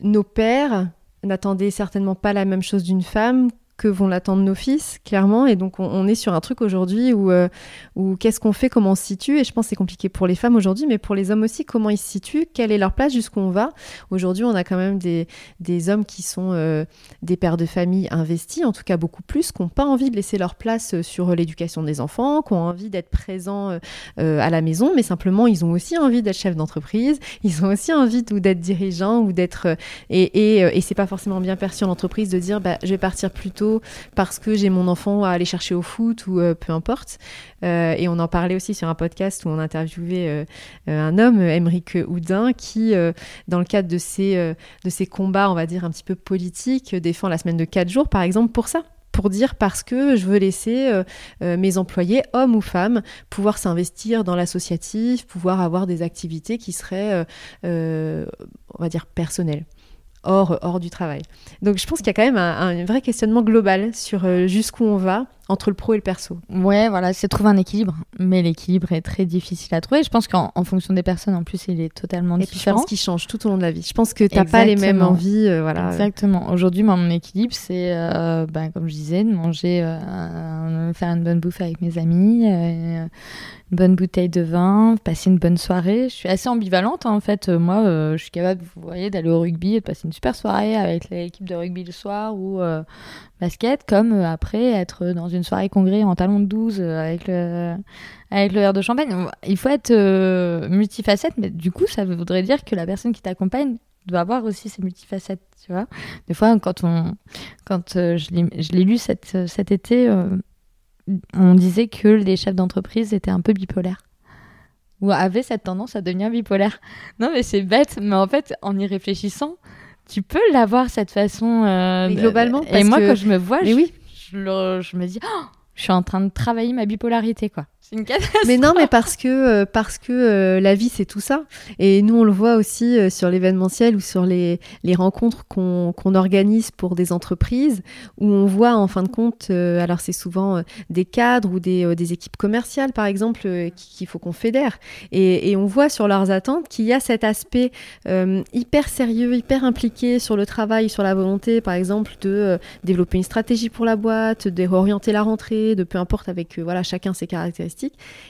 nos pères n'attendaient certainement pas la même chose d'une femme que vont l'attendre nos fils, clairement. Et donc, on, est sur un truc aujourd'hui où, euh, où qu'est-ce qu'on fait, comment on se situe. Et je pense que c'est compliqué pour les femmes aujourd'hui, mais pour les hommes aussi, comment ils se situent, quelle est leur place, jusqu'où on va. Aujourd'hui, on a quand même des, des hommes qui sont euh, des pères de famille investis, en tout cas beaucoup plus, qui n'ont pas envie de laisser leur place euh, sur l'éducation des enfants, qui ont envie d'être présents à la maison, mais simplement, ils ont aussi envie d'être chef d'entreprise, ils ont aussi envie d'être dirigeants ou d'être. et, et, et c'est pas forcément bien perçu en entreprise de dire, bah, je vais partir plus tôt parce que j'ai mon enfant à aller chercher au foot ou euh, peu importe. Euh, et on en parlait aussi sur un podcast où on interviewait euh, un homme, Émeric Houdin, qui, dans le cadre de ces, de ces combats, on va dire, un petit peu politiques, défend la semaine de 4 jours, par exemple, pour ça pour dire parce que je veux laisser mes employés, hommes ou femmes, pouvoir s'investir dans l'associatif, pouvoir avoir des activités qui seraient, on va dire, personnelles hors, du travail. Donc je pense qu'il y a quand même un, vrai questionnement global sur euh, jusqu'où on va entre le pro et le perso. Ouais, voilà, c'est trouver un équilibre, mais l'équilibre est très difficile à trouver. Je pense qu'en fonction des personnes, en plus, il est totalement différent. je pense qu'il change tout au long de la vie. Je pense que tu n'as pas les mêmes envies, euh, voilà. Exactement. Aujourd'hui, mon équilibre, c'est, euh, bah, comme je disais, de manger, faire une bonne bouffe avec mes amis, une bonne bouteille de vin, passer une bonne soirée. Je suis assez ambivalente hein, en fait. Euh, moi, euh, je suis capable, vous voyez, d'aller au rugby et de passer une super soirée avec l'équipe de rugby le soir ou euh, basket, comme après être dans une soirée congrès en talon de 12 avec le avec le verre de champagne. Il faut être multifacette, mais du coup, ça voudrait dire que la personne qui t'accompagne doit avoir aussi ses multifacettes, tu vois. Des fois, quand on, quand je l'ai lu cet, cet été on disait que les chefs d'entreprise étaient un peu bipolaires ou avaient cette tendance à devenir bipolaires. Non, mais c'est bête, mais en fait, en y réfléchissant, tu peux l'avoir cette façon. Euh, globalement. et moi, quand je me vois, je, oui. je, me dis, oh, je suis en train de travailler ma bipolarité, quoi. C'est une catastrophe. Mais non, mais parce que, euh, parce que euh, la vie, c'est tout ça. Et nous, on le voit aussi euh, sur l'événementiel ou sur les, les rencontres qu'on organise pour des entreprises, où on voit en fin de compte, alors c'est souvent des cadres ou des, des, équipes commerciales, par exemple, qu'il faut qu'on fédère. Et, et, on voit sur leurs attentes qu'il y a cet aspect hyper sérieux, hyper impliqué sur le travail, sur la volonté, par exemple, de développer une stratégie pour la boîte, de réorienter la rentrée, de peu importe avec voilà, chacun ses caractéristiques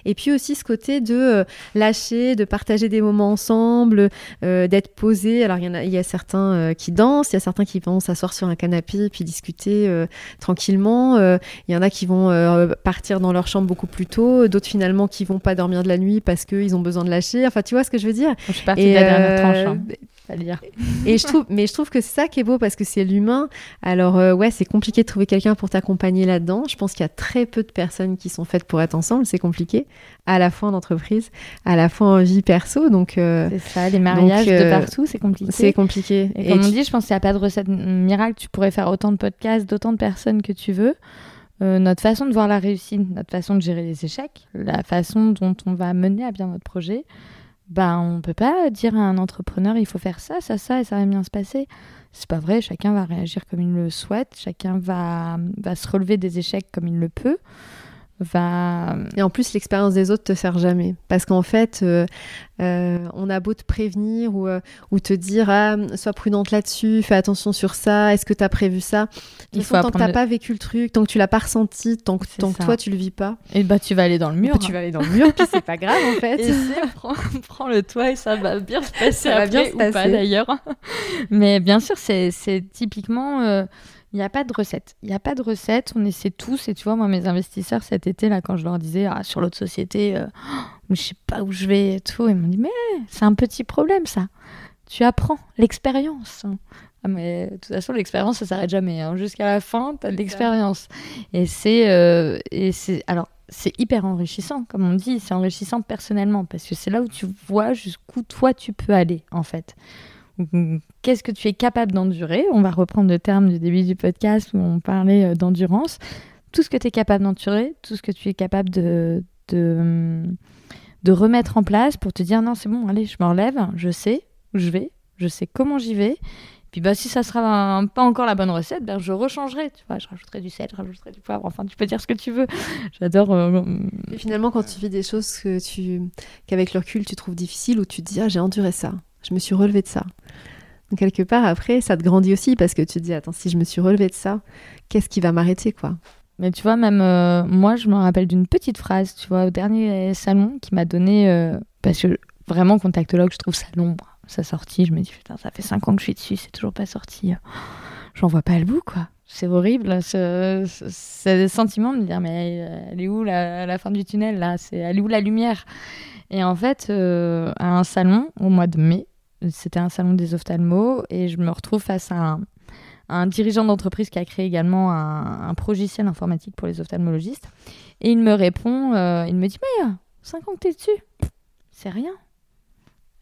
et puis aussi ce côté de euh, lâcher, de partager des moments ensemble, euh, d'être posé. Alors il y, en a, il y a certains euh, qui dansent, il y a certains qui vont s'asseoir sur un canapé puis discuter tranquillement. Il y en a qui vont partir dans leur chambre beaucoup plus tôt, d'autres finalement qui vont pas dormir de la nuit parce qu'ils ont besoin de lâcher. Enfin, tu vois ce que je veux dire? Je suis partie de la dernière tranche. Hein dire. Et je trouve, mais je trouve que c'est ça qui est beau parce que c'est l'humain. Alors euh, ouais, c'est compliqué de trouver quelqu'un pour t'accompagner là-dedans. Je pense qu'il y a très peu de personnes qui sont faites pour être ensemble. C'est compliqué, à la fois en entreprise, à la fois en vie perso. Donc euh, c'est ça, les mariages de euh, partout, c'est compliqué. C'est compliqué. Et, comme on dit, je pense qu'il n'y a pas de recette miracle. Tu pourrais faire autant de podcasts, d'autant de personnes que tu veux. notre façon de voir la réussite, notre façon de gérer les échecs, la façon dont on va mener à bien notre projet, bah, on peut pas dire à un entrepreneur il faut faire ça, ça, ça et ça va bien se passer. C'est pas vrai, chacun va réagir comme il le souhaite, chacun va, va se relever des échecs comme il le peut va... Et en plus, l'expérience des autres te sert jamais. Parce qu'en fait, euh, euh, on a beau te prévenir ou, euh, ou te dire ah, sois prudente là-dessus, fais attention sur ça, est-ce que tu as prévu ça? Il faut tant que tu pas vécu le truc, tant que tu l'as pas ressenti, tant que, tant que toi tu le vis pas. Et bah tu vas aller dans le mur. tu vas aller dans le mur, puis c'est pas grave en fait. Et prends, le toit et ça va bien se passer ça va bien se passer. pas d'ailleurs. Mais bien sûr, c'est typiquement il n'y a pas de recette. Il n'y a pas de recette. On essaie tous. Et tu vois, moi, mes investisseurs cet été, là, quand je leur disais ah, sur l'autre société, euh, je sais pas où je vais et tout, ils m'ont dit mais c'est un petit problème, ça. Tu apprends l'expérience. Ah, mais de toute façon, l'expérience, ça s'arrête jamais. Hein. Jusqu'à la fin, tu as de l'expérience. Et c'est. Euh, et c'est alors, c'est hyper enrichissant, comme on dit. C'est enrichissant personnellement parce que c'est là où tu vois jusqu'où toi tu peux aller, en fait. Qu'est-ce que tu es capable d'endurer? On va reprendre le terme du début du podcast où on parlait euh, d'endurance. tout ce que tu es capable d'enturer, tout ce que tu es capable de, de, de remettre en place pour te dire non, c'est bon, allez, je me relève, je sais où je vais, je sais comment j'y vais. Puis bah, si ça sera pas encore la bonne recette, ben, je rechangerai. Tu vois, je rajouterai du sel, je rajouterai du poivre. Enfin, tu peux dire ce que tu veux. J'adore. Euh, et finalement, quand tu vis des choses que tu qu'avec le recul tu trouves difficiles ou tu te dis ah j'ai enduré ça, je me suis relevé de ça. Donc quelque part après, ça te grandit aussi parce que tu te dis attends si je me suis relevé de ça, qu'est-ce qui va m'arrêter quoi? Mais tu vois, même euh, moi, je me rappelle d'une petite phrase, tu vois, au dernier salon qui m'a donné. Euh, parce que vraiment, contactologue, je trouve ça long sa sortie. Je me dis, putain, ça fait 5 ans que je suis dessus, c'est toujours pas sorti. J'en vois pas le bout, quoi. C'est horrible, ce, ce, sentiment de me dire, mais elle est où la, la fin du tunnel, là? C'est, Elle est où la lumière? Et en fait, euh, à un salon, au mois de mai, c'était un salon des ophtalmos, et je me retrouve face à un, dirigeant d'entreprise qui a créé également un, un logiciel informatique pour les ophtalmologistes. Et il me répond, euh, il me dit, mais 5 euh, ans que t'es dessus, c'est rien.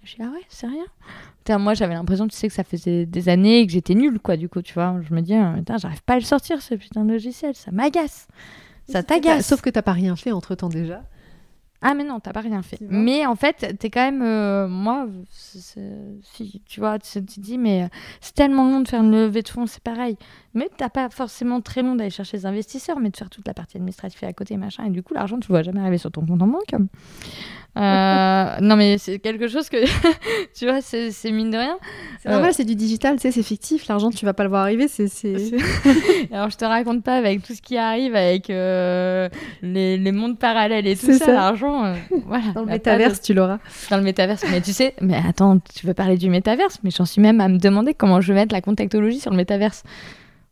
Je dis, ah ouais, c'est rien. moi, j'avais l'impression, tu sais, que ça faisait des années que j'étais nulle, quoi, du coup, tu vois. Je me dis, euh, j'arrive pas à le sortir, ce putain de logiciel, ça m'agace. Ça t'agace. Sauf que t'as pas rien fait entre temps déjà. Ah mais non, t'as pas rien fait. Mais en fait, t'es quand même, euh, moi, si tu vois, tu te dis mais euh, c'est tellement long de faire une levée de fonds, c'est pareil. Mais t'as pas forcément très long d'aller chercher les investisseurs, mais de faire toute la partie administrative à côté, machin. Et du coup, l'argent, tu vois jamais arriver sur ton compte en banque. Euh, non mais c'est quelque chose que tu vois, c'est mine de rien. C'est normal, c'est du digital, tu sais, c'est fictif. L'argent, tu vas pas le voir arriver. C'est. Alors je te raconte pas avec tout ce qui arrive, avec les, les mondes parallèles et tout ça, l'argent euh, dans le métaverse, tu l'auras. Dans le métaverse. Mais tu sais, mais attends, tu veux parler du métaverse, mais j'en suis même à me demander comment je vais mettre la contactologie sur le métaverse.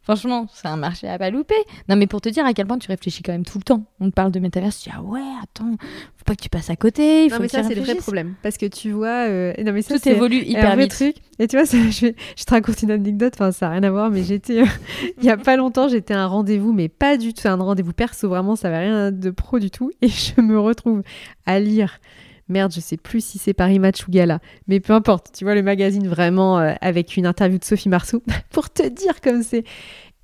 Franchement, c'est un marché à pas louper. Non, mais pour te dire à quel point tu réfléchis quand même tout le temps. On te parle de métaverse, tu dis ah ouais, attends, faut pas que tu passes à côté. Il faut non, mais ça, c'est le vrai problème. Parce que tu vois. Euh, non, mais ça, tout évolue hyper vite. Truc. Et tu vois, je, je, te raconte une anecdote, enfin, ça n'a rien à voir, mais j'étais. Euh, il y a pas longtemps, j'étais à un rendez-vous, mais pas du tout un rendez-vous perso, vraiment, ça n'avait rien de pro du tout. Et je me retrouve à lire merde, je sais plus si c'est Paris Match ou Gala, mais peu importe, tu vois le magazine vraiment euh, avec une interview de Sophie Marceau pour te dire comme c'est.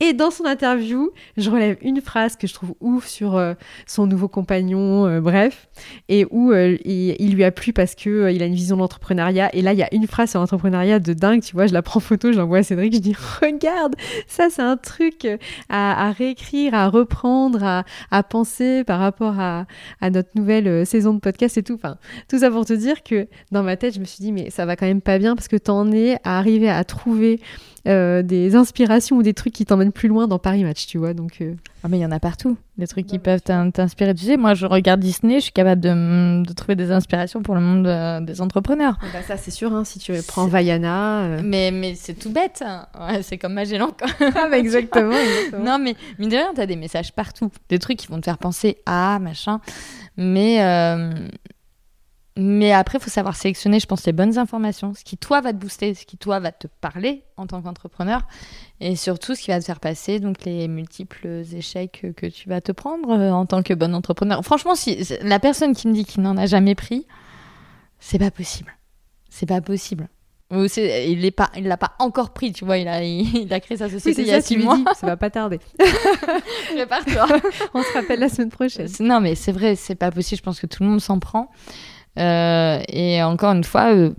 Et dans son interview, je relève une phrase que je trouve ouf sur euh, son nouveau compagnon, euh, bref, et où euh, il, lui a plu parce que il a une vision d'entrepreneuriat. Et là, il y a une phrase sur l'entrepreneuriat de dingue, tu vois, je la prends photo, je l'envoie à Cédric, je dis regarde, ça c'est un truc à, réécrire, à reprendre, à, penser par rapport à, à, notre nouvelle saison de podcast et tout. Enfin, tout ça pour te dire que dans ma tête, je me suis dit mais ça va quand même pas bien parce que t'en es à arriver à trouver euh, des inspirations ou des trucs qui t'emmènent plus loin dans Paris Match, tu vois. Donc, euh. ah, mais il y en a partout, des trucs qui peuvent t'inspirer. Tu sais, moi, je regarde Disney, je suis capable de, de trouver des inspirations pour le monde euh, des entrepreneurs. Ah bah ça, c'est sûr, hein, si tu prends Vaiana. Mais, mais c'est tout bête. Ouais, c'est comme Magellan. Quoi. ah, bah exactement, non, mais mine de rien, t'as des messages partout. Des trucs qui vont te faire penser à machin. Mais mais après, il faut savoir sélectionner, je pense, les bonnes informations, ce qui, toi, va te booster, ce qui, toi, va te parler en tant qu'entrepreneur, et surtout ce qui va te faire passer, donc les multiples échecs que tu vas te prendre euh, en tant que bon entrepreneur. Franchement, si la personne qui me dit qu'il n'en a jamais pris, c'est pas possible. C'est pas possible. Ou il l'a pas, encore pris, tu vois. Il a, il, a créé sa société il y a six mois. ça va pas tarder. Prépare-toi. On se rappelle la semaine prochaine. Non, mais c'est vrai, c'est pas possible. Je pense que tout le monde s'en prend. Euh, et encore une fois, euh,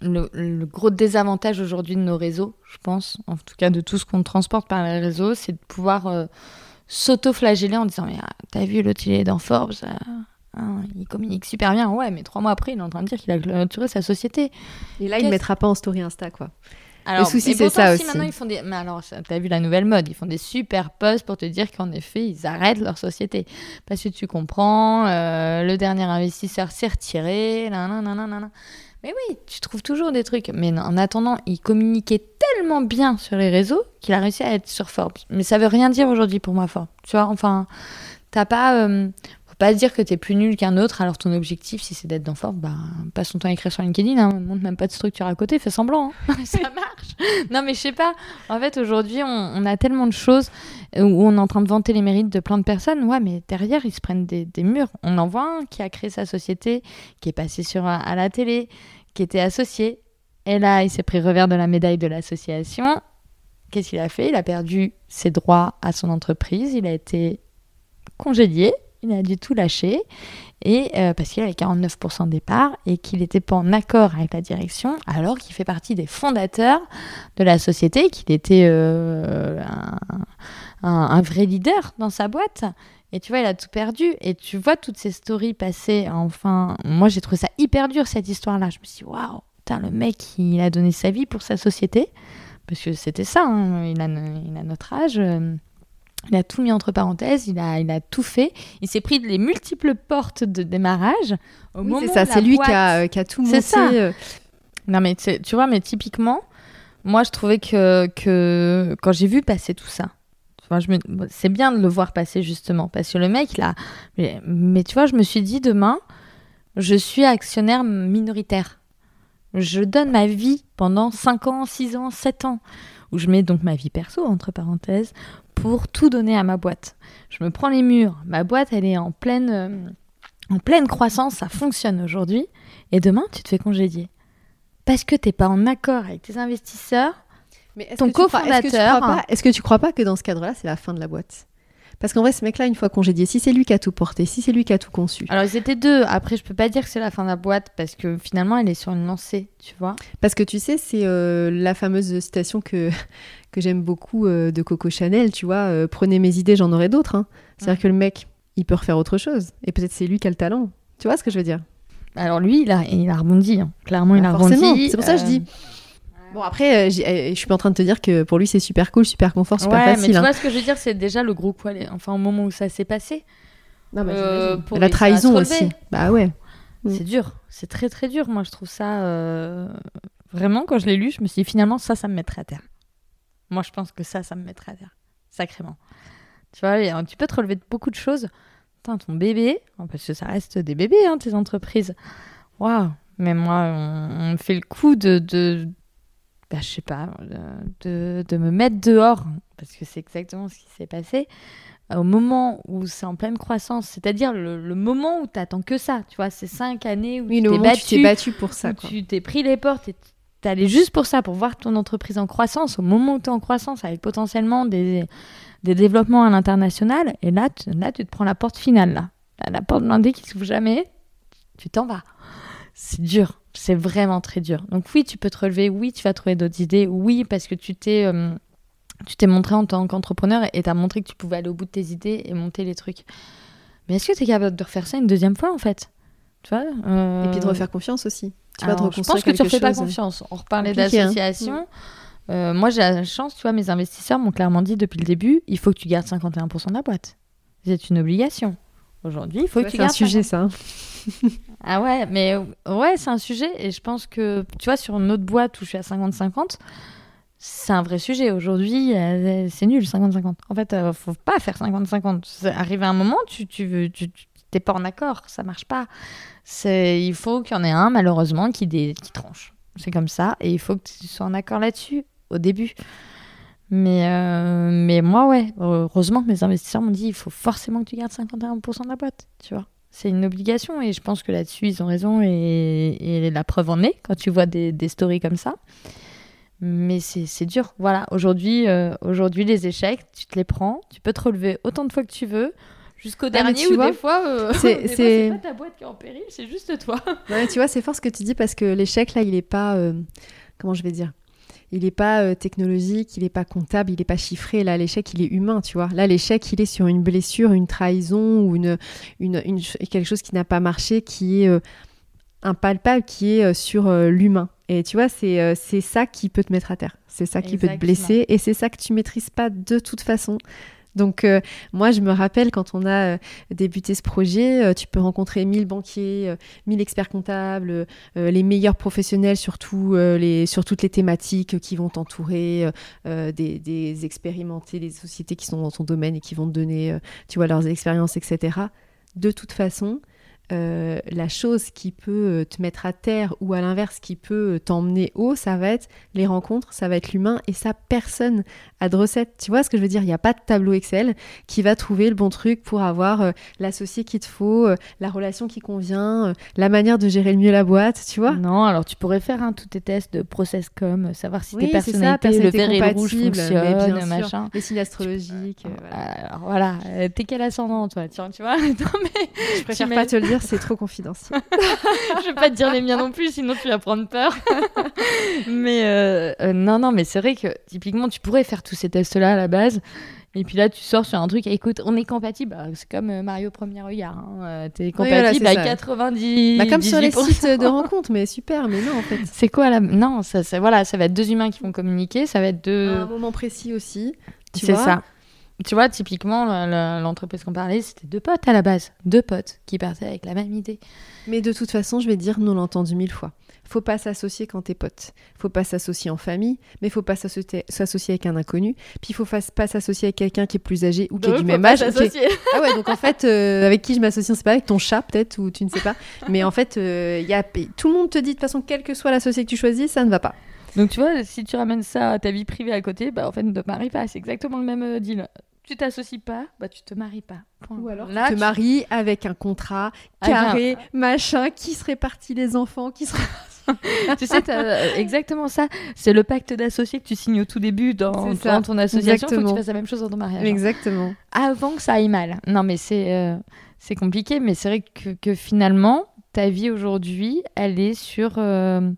le, gros désavantage aujourd'hui de nos réseaux, je pense, en tout cas de tout ce qu'on transporte par les réseaux, c'est de pouvoir euh, s'auto-flageller en disant Mais ah, t'as vu, l'autre il est dans Forbes, hein, il communique super bien. Ouais, mais trois mois après, il est en train de dire qu'il a clôturé sa société. Et là, il ne mettra pas en story Insta, quoi. Alors, le souci, c'est ça aussi. Maintenant, ils font des... Mais alors, t'as vu la nouvelle mode Ils font des super posts pour te dire qu'en effet, ils arrêtent leur société. Parce que tu comprends, euh, le dernier investisseur s'est retiré, Mais oui, tu trouves toujours des trucs. Mais en attendant, il communiquait tellement bien sur les réseaux qu'il a réussi à être sur Forbes. Mais ça veut rien dire aujourd'hui pour moi, Forbes. Tu vois, enfin, t'as pas... Euh, pas dire que t'es plus nul qu'un autre, alors ton objectif, si c'est d'être dans Forbes, bah, passe ton temps à écrire sur LinkedIn, hein, montre même pas de structure à côté, fais semblant, hein. ça marche. non, mais je sais pas, en fait, aujourd'hui, on, a tellement de choses où on est en train de vanter les mérites de plein de personnes, ouais, mais derrière, ils se prennent des, murs. On en voit un qui a créé sa société, qui est passé sur, à la télé, qui était associé, et là, il s'est pris revers de la médaille de l'association, qu'est-ce qu'il a fait? Il a perdu ses droits à son entreprise, il a été congédié, il a dû tout lâcher, et euh, parce qu'il avait 49% de départ et qu'il n'était pas en accord avec la direction, alors qu'il fait partie des fondateurs de la société, qu'il était euh, un, vrai leader dans sa boîte. Et tu vois, il a tout perdu. Et tu vois toutes ces stories passer. Enfin, moi, j'ai trouvé ça hyper dur, cette histoire-là. Je me suis dit, waouh, le mec, il a donné sa vie pour sa société. Parce que c'était ça, hein. il, a, il, a, notre âge. Euh, il a tout mis entre parenthèses, il a, il a tout fait. Il s'est pris les multiples portes de démarrage. Au oui, c'est ça, c'est lui qui, a, qui a, tout monté. C'est ça. Euh. Non, mais tu vois, mais typiquement, moi, je trouvais que, que quand j'ai vu passer tout ça, c'est bien de le voir passer justement, parce que le mec, là, mais, mais, tu vois, je me suis dit demain, je suis actionnaire minoritaire. Je donne ma vie pendant 5 ans, 6 ans, 7 ans, où je mets donc ma vie perso, entre parenthèses, pour tout donner à ma boîte. Je me prends les murs, ma boîte, elle est en pleine, euh, en pleine croissance, ça fonctionne aujourd'hui, et demain, tu te fais congédier. Parce que tu n'es pas en accord avec tes investisseurs, mais ton cofondateur. Est-ce que tu crois pas que dans ce cadre-là, c'est la fin de la boîte? Parce qu'en vrai, ce mec-là, une fois congédié, si c'est lui qui a tout porté, si c'est lui qui a tout conçu. Alors, ils étaient deux. Après, je peux pas dire que c'est la fin de la boîte parce que finalement, elle est sur une lancée, tu vois. Parce que tu sais, c'est euh, la fameuse citation que, que j'aime beaucoup euh, de Coco Chanel, tu vois. Euh, prenez mes idées, j'en aurai d'autres. Hein. C'est-à-dire que le mec, il peut refaire autre chose. Et peut-être c'est lui qui a le talent. Tu vois ce que je veux dire? Alors, lui, il a, il a rebondi. Hein. Clairement, il a rebondi. C'est pour ça que je dis. Bon, après, euh, euh, je suis pas en train de te dire que pour lui, c'est super cool, super confort, super ouais, facile. Mais tu hein. vois, ce que je veux dire, c'est déjà le gros quoi. Enfin, au moment où ça s'est passé. Non, euh, pour la trahison aussi. Bah ouais. C'est mm. dur. C'est très, très dur. Moi, je trouve ça. Vraiment, quand je l'ai lu, je me suis dit, finalement, ça, ça me mettrait à terre. Moi, je pense que ça, ça me mettrait à terre. Sacrément. Tu vois, tu peux te relever de beaucoup de choses. ton bébé, parce que ça reste des bébés, hein, tes entreprises. Waouh! Mais moi, on, on, fait le coup de, de bah, je sais pas, de, de, me mettre dehors, parce que c'est exactement ce qui s'est passé, au moment où c'est en pleine croissance, c'est-à-dire le, moment où tu attends que ça, tu vois, ces cinq années où tu t'es battu, battu pour ça. Tu t'es pris les portes et t'es allé juste pour ça, pour voir ton entreprise en croissance, au moment où tu es en croissance, avec potentiellement des, des développements à l'international, et là tu, là, tu te prends la porte finale. La porte blindée qui s'ouvre jamais, tu t'en vas. C'est dur c'est vraiment très dur. Donc oui, tu peux te relever, oui, tu vas trouver d'autres idées, oui, parce que tu t'es euh, tu t'es montré en tant qu'entrepreneur et tu as montré que tu pouvais aller au bout de tes idées et monter les trucs. Mais est-ce que tu es capable de refaire ça une deuxième fois en fait? Euh, Et puis de refaire confiance aussi. Tu vas te je pense que tu ne refais pas confiance. On reparlait hein. d'association. Euh, moi, j'ai la chance, tu vois, mes investisseurs m'ont clairement dit depuis le début, il faut que tu gardes 51% de la boîte. C'est une obligation. Aujourd'hui, il faut que tu gardes. C'est un sujet, ça. Hein. Ah ouais, mais ouais, c'est un sujet. Et je pense que, tu vois, sur une autre boîte où je suis à 50-50, c'est un vrai sujet. Aujourd'hui, euh, c'est nul, 50-50. En fait, euh, faut pas faire 50-50. Arrive à un moment, tu, tu, tu, t'es pas en accord, ça marche pas. C'est, il faut qu'il y en ait un, malheureusement, qui, qui tranche. C'est comme ça. Et il faut que tu sois en accord là-dessus, au début. Mais, euh, mais moi, ouais, heureusement que mes investisseurs m'ont dit il faut forcément que tu gardes 51% de la boîte, tu vois. C'est une obligation et je pense que là-dessus, ils ont raison et, la preuve en est quand tu vois des, des stories comme ça. Mais c'est dur. Voilà, aujourd'hui, euh, aujourd'hui, les échecs, tu te les prends, tu peux te relever autant de fois que tu veux. Jusqu'au ah, dernier ou des fois, euh, c'est pas ta boîte qui est en péril, c'est juste toi. tu vois, c'est fort ce que tu dis parce que l'échec là, il est pas, euh, comment je vais dire, il n'est pas euh, technologique, il n'est pas comptable, il n'est pas chiffré. Là, l'échec, il est humain, tu vois. Là, l'échec, il est sur une blessure, une trahison ou une, une, quelque chose qui n'a pas marché, qui est euh, impalpable, qui est sur l'humain. Et tu vois, c'est ça qui peut te mettre à terre. C'est ça qui peut te blesser. Et c'est ça que tu maîtrises pas de toute façon. Donc euh, moi, je me rappelle quand on a euh, débuté ce projet, euh, tu peux rencontrer 1000 banquiers, 1000 experts comptables, les meilleurs professionnels sur, toutes les thématiques qui vont t'entourer, des, expérimentés, des sociétés qui sont dans ton domaine et qui vont te donner, tu vois, leurs expériences, etc. De toute façon, la chose qui peut te mettre à terre ou à l'inverse qui peut t'emmener haut, ça va être les rencontres, ça va être l'humain et ça personne à de recettes. Tu vois ce que je veux dire? Il n'y a pas de tableau Excel qui va trouver le bon truc pour avoir euh, l'associé qu'il te faut, euh, la relation qui convient, euh, la manière de gérer le mieux la boîte, tu vois? Non, alors tu pourrais faire hein, tous tes tests de process com, savoir si Oui, tes c'est ça, personnalités, le vert et le rouge mais fonctionnent, sûr. machin. Les signes astrologiques. euh, voilà. Alors voilà, euh, t'es quel ascendant toi? Tiens, tu vois? Non mais Je préfère pas te le dire, c'est trop confidentiel. je vais pas te dire les miens non plus, sinon tu vas prendre peur. mais euh, euh, non, non, mais c'est vrai que typiquement, tu pourrais faire tous ces tests-là à la base. Et puis là, tu sors sur un truc, écoute, on est compatible. Alors, C'est comme euh, Mario Premier Regard. Hein. euh, T'es compatible à ça. 90. Bah, comme sur les 18%. sites de rencontres, mais super, mais non en fait. C'est quoi là? Non, ça, ça, voilà, ça va être deux humains qui vont communiquer, ça va être deux. À un moment précis aussi. Tu C'est vois ça. Tu vois, typiquement, la- la- l'entreprise qu'on parlait, c'était deux potes à la base. Deux potes qui partaient avec la même idée. Mais de toute façon, je vais dire, nous l'avons entendu mille fois. Faut pas s'associer quand t'es pote. Faut pas s'associer en famille, mais faut pas s'associer s'associer avec un inconnu. Puis il faut fa- pas s'associer avec quelqu'un qui est plus âgé ou qui est du même âge. est- Ah ouais, donc en fait, euh, avec qui je m'associe, c'est pas avec ton chat peut-être ou tu ne sais pas. Mais en fait, euh, il y a... tout le monde te dit de toute façon, quel que soit l'associé que tu choisis, ça ne va pas. Donc tu vois, si tu ramènes ça à ta vie privée à côté, bah en fait, ne te marie pas. C'est exactement le même euh, deal. Tu t'associes pas, bah tu te maries pas. Point. Ou alors Là, tu te maries avec un contrat un- carré, machin, qui se répartit les enfants, qui se tu sais, t'as, euh, exactement ça. C'est le pacte d'associé que tu signes au tout début dans, ton association. Faut que Exactement. tu fasses la même chose dans ton mariage. hein. Exactement. Avant que ça aille mal. Non, mais c'est euh, c'est compliqué, mais c'est vrai que, que finalement, ta vie aujourd'hui, elle est sur euh,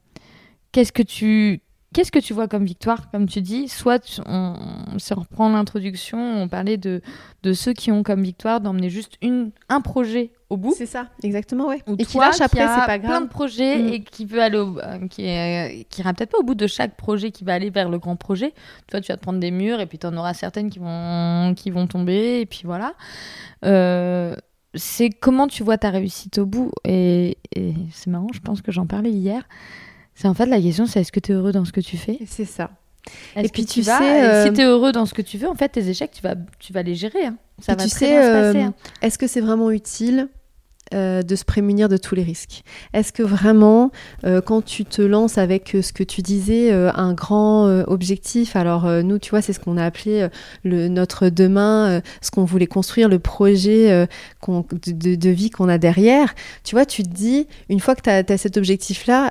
qu'est-ce que tu qu'est-ce que tu vois comme victoire, comme tu dis. Soit on, si on reprend l'introduction, on parlait de de ceux qui ont comme victoire d'emmener juste une un projet au bout. C'est ça, exactement, ouais. Ou Et qui lâche après, c'est pas plein grave. de projets Mm. et qui veut aller au, euh, qui est, qui ira peut-être pas au bout de chaque projet qui va aller vers le grand projet. Toi, tu vas te prendre des murs et puis tu en auras certaines qui vont qui vont tomber et puis voilà. Euh, c'est comment tu vois ta réussite au bout? Et, et c'est marrant. Je pense que j'en parlais hier. C'est en fait la question, c'est est-ce que tu es heureux dans ce que tu fais? C'est ça. Et puis tu vas- sais, et euh, si tu es heureux dans ce que tu fais, en fait, tes échecs, tu vas tu vas les gérer. hein. Ça va tu très sais, bien se euh, passer. hein. Est-ce que c'est vraiment utile euh, de se prémunir de tous les risques. Est-ce que vraiment, euh, quand tu te lances avec euh, ce que tu disais, un grand objectif, alors nous, tu vois, c'est ce qu'on a appelé le, notre demain, ce qu'on voulait construire, le projet de, vie qu'on a derrière, tu vois, tu te dis, une fois que tu as, cet objectif-là,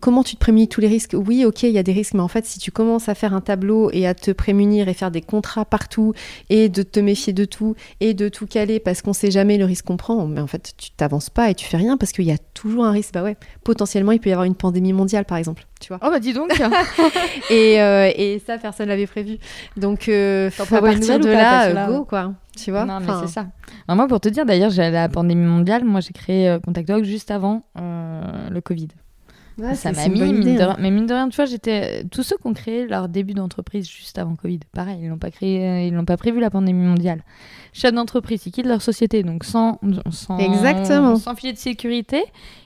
comment tu te prémunis de tous les risques? Oui, ok, il y a des risques, mais en fait, si tu commences à faire un tableau et à te prémunir et faire des contrats partout et de te méfier de tout et de tout caler parce qu'on sait jamais le risque qu'on prend, tu t'avances pas et tu fais rien parce qu'il y a toujours un risque. Bah ouais, potentiellement, il peut y avoir une pandémie mondiale, par exemple, tu vois. Oh bah dis donc. Et, euh, et ça, personne l'avait prévu. Donc, euh, à partir de là, euh, go, quoi. Tu vois Non, mais Enfin, c'est ça. Alors moi, pour te dire, d'ailleurs, j'ai la pandémie mondiale. Moi, j'ai créé euh, Contact Dog juste avant euh, le Covid. Ouais, ça m'a mis, mine de hein. mais mine de rien, tu vois, j'étais tous ceux qui ont créé leur début d'entreprise juste avant Covid. Pareil, ils n'ont pas créé, euh, ils n'ont pas prévu la pandémie mondiale. Chef d'entreprise, ils quittent leur société, donc sans, sans, Exactement. sans filet de sécurité,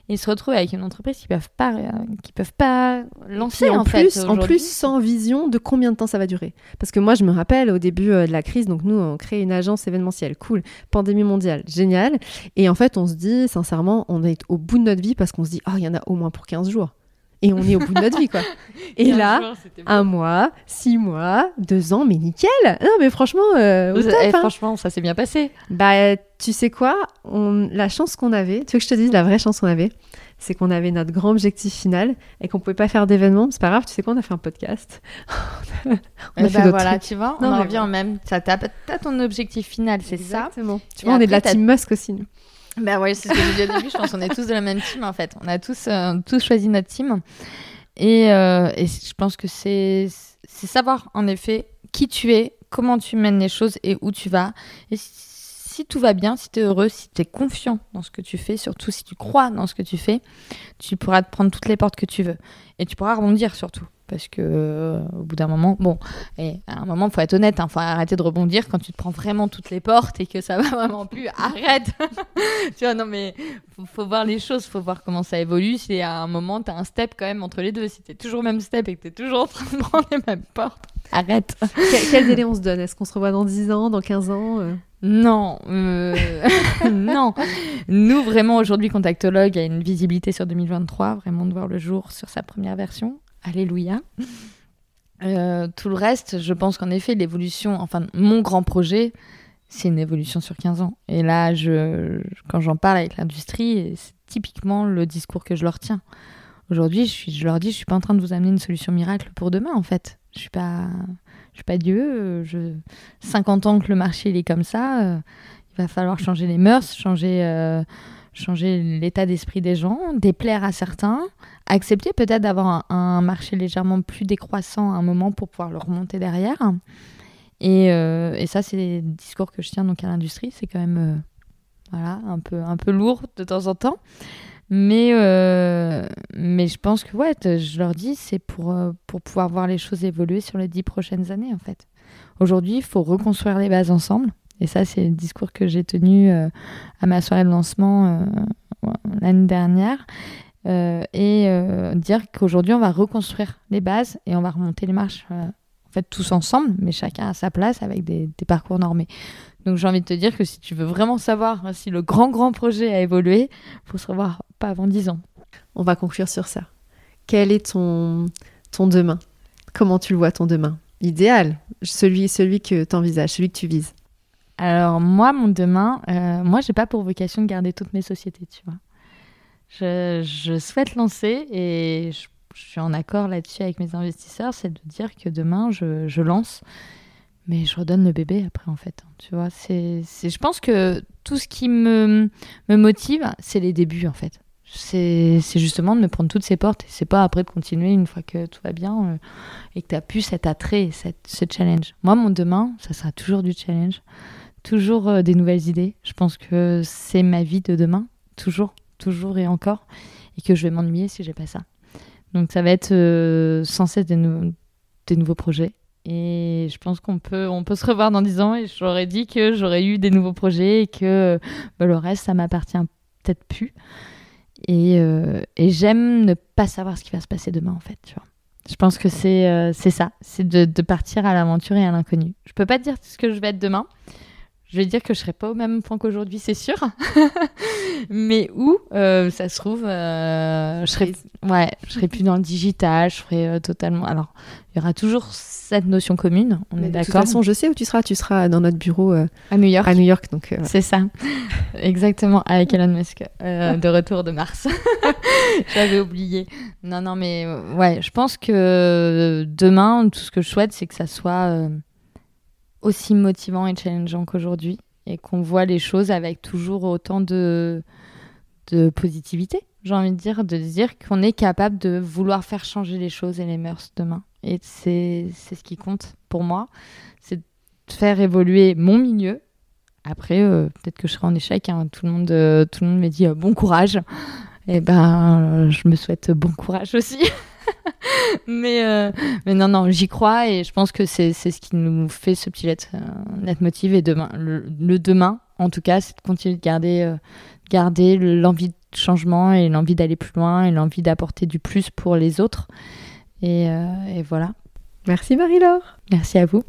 ils se retrouvent avec une entreprise qu'ils peuvent pas, euh, qui peuvent pas lancer en, en plus, fait. en plus, sans vision de combien de temps ça va durer. Parce que moi, je me rappelle au début euh, de la crise, donc nous, on crée une agence événementielle, cool, pandémie mondiale, génial. Et en fait, on se dit, sincèrement, on est au bout de notre vie parce qu'on se dit, oh, il y en a au moins pour 15 jours. Et on est au bout de notre vie, quoi. Et là, un mois, six mois, deux ans, mais nickel. Non, mais franchement, euh, au Eh, top, hein. franchement, ça s'est bien passé. Bah, tu sais quoi? On... La chance qu'on avait, tu veux que je te dise la vraie chance qu'on avait? C'est qu'on avait notre grand objectif final et qu'on pouvait pas faire d'événement. C'est pas grave, tu sais quoi, on a fait un podcast. on a Eh fait d'autres voilà, trucs. tu vois, Non, on en mais revient au même. Ça, T'as ton objectif final, c'est ça? Exactement. Tu Et vois, on est de la team Musk aussi. nous. Bah ouais, c'est ce que j'ai dit au début. Je pense qu'on est tous de la même team en fait. On a tous, euh, tous choisi notre team. Et, euh, je pense que c'est c'est savoir en effet qui tu es, comment tu mènes les choses et où tu vas. Et si, si tout va bien, si tu es heureux, si tu es confiant dans ce que tu fais, surtout si tu crois dans ce que tu fais, tu pourras te prendre toutes les portes que tu veux. Et tu pourras rebondir surtout. Parce que euh, au bout d'un moment, bon, et à un moment, faut être honnête, il faut arrêter de rebondir quand tu te prends vraiment toutes les portes et que ça va vraiment plus. Arrête Tu vois, non mais faut, faut voir les choses, faut voir comment ça évolue. Si à un moment, tu as un step quand même entre les deux, si tu es toujours au même step et que tu es toujours en train de prendre les mêmes portes, arrête Quel, quel délai on se donne? Est-ce qu'on se revoit dans 10 ans, dans 15 ans euh? Non, euh, non. Nous, vraiment, aujourd'hui, Contactologue a une visibilité sur 2023, vraiment de voir le jour sur sa première version. Alléluia. Euh, tout le reste, je pense qu'en effet, l'évolution, enfin, mon grand projet, c'est une évolution sur 15 ans. Et là, quand j'en parle avec l'industrie, c'est typiquement le discours que je leur tiens. Aujourd'hui, je, leur dis, je suis pas en train de vous amener une solution miracle pour demain, en fait. Je suis pas, je suis pas Dieu. Je, 50 ans que le marché est comme ça, euh, il va falloir changer les mœurs, changer, euh, changer l'état d'esprit des gens, déplaire à certains, accepter peut-être d'avoir un, marché légèrement plus décroissant à un moment pour pouvoir le remonter derrière. Et, euh, et ça, c'est des discours que je tiens donc à l'industrie. C'est quand même euh, voilà, un, peu, un peu lourd de temps en temps. Mais, euh, mais je pense que ouais, je leur dis, c'est pour, pour pouvoir voir les choses évoluer sur les dix prochaines années en fait. Aujourd'hui, il faut reconstruire les bases ensemble. Et ça, c'est le discours que j'ai tenu à ma soirée de lancement l'année dernière. Euh, et euh, dire qu'aujourd'hui, on va reconstruire les bases et on va remonter les marches en fait tous ensemble, mais chacun à sa place avec des, des parcours normés. Donc j'ai envie de te dire que si tu veux vraiment savoir si le grand grand projet a évolué, faut se revoir pas avant 10 ans. On va conclure sur ça. Quel est ton, ton demain? Comment tu le vois ton demain? Idéal, celui, celui que tu envisages, celui que tu vises? Alors moi, mon demain, euh, moi j'ai pas pour vocation de garder toutes mes sociétés, tu vois. Je, souhaite lancer et je, suis en accord là-dessus avec mes investisseurs, c'est de dire que demain je, lance mais je redonne le bébé après en fait. Tu vois, c'est, je pense que tout ce qui me, me motive, c'est les débuts en fait. C'est, c'est justement de me prendre toutes ces portes et c'est pas après de continuer une fois que tout va bien euh, et que tu as pu cet attrait, cette, ce challenge. Moi, mon demain, ça sera toujours du challenge, toujours euh, des nouvelles idées. Je pense que c'est ma vie de demain, toujours, toujours et encore, et que je vais m'ennuyer si j'ai pas ça. Donc ça va être euh, sans cesse des, nou- des nouveaux projets et je pense qu'on peut, on peut se revoir dans 10 ans et j'aurais dit que j'aurais eu des nouveaux projets et que bah, le reste, ça m'appartient peut-être plus. Et, euh, et j'aime ne pas savoir ce qui va se passer demain, en fait. Je pense que c'est euh, ça, c'est de, de, partir à l'aventure et à l'inconnu. Je peux pas te dire ce que je vais être demain. Je vais dire que je serai pas au même point qu'aujourd'hui, c'est sûr. Mais où, euh, ça se trouve, euh, je serai, ouais, je serai plus dans le digital, je serai euh, totalement. Alors, il y aura toujours cette notion commune, on Mais est de toute d'accord? façon, je sais où tu seras. Tu seras dans notre bureau euh, À New York. à New York. Donc, euh, C'est ça, exactement, avec Elon Musk, euh, de retour de Mars. J'avais oublié. Non, non, mais ouais, je pense que demain, tout ce que je souhaite, c'est que ça soit euh, aussi motivant et challengeant qu'aujourd'hui et qu'on voit les choses avec toujours autant de, positivité, j'ai envie de dire, de dire qu'on est capable de vouloir faire changer les choses et les mœurs demain. Et c'est ce qui compte pour moi, c'est de faire évoluer mon milieu après, euh, peut-être que je serai en échec. hein. Tout, le monde, euh, tout le monde me dit euh, bon courage. Et ben, euh, je me souhaite bon courage aussi. mais, euh, mais non, non, j'y crois et je pense que c'est ce qui nous fait ce petit let, euh, leitmotiv. Et demain, le, le demain, en tout cas, c'est de continuer de garder, euh, garder l'envie de changement et l'envie d'aller plus loin et l'envie d'apporter du plus pour les autres. Et, euh, et voilà. Merci Marie-Laure. Merci à vous.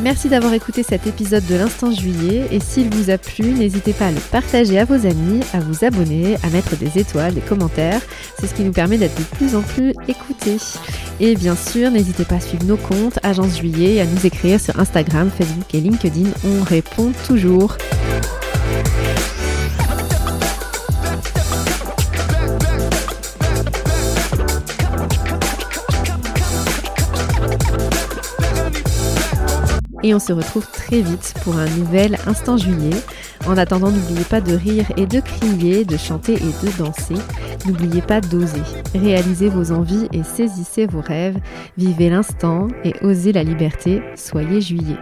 Merci d'avoir écouté cet épisode de l'Instant Juillet et s'il vous a plu, n'hésitez pas à le partager à vos amis, à vous abonner, à mettre des étoiles, des commentaires. C'est ce qui nous permet d'être de plus en plus écoutés. Et bien sûr, n'hésitez pas à suivre nos comptes Agence Juillet et à nous écrire sur Instagram, Facebook et LinkedIn. On répond toujours. Et on se retrouve très vite pour un nouvel Instant Juillet. En attendant, n'oubliez pas de rire et de crier, de chanter et de danser. N'oubliez pas d'oser. Réalisez vos envies et saisissez vos rêves. Vivez l'instant et osez la liberté. Soyez juillet.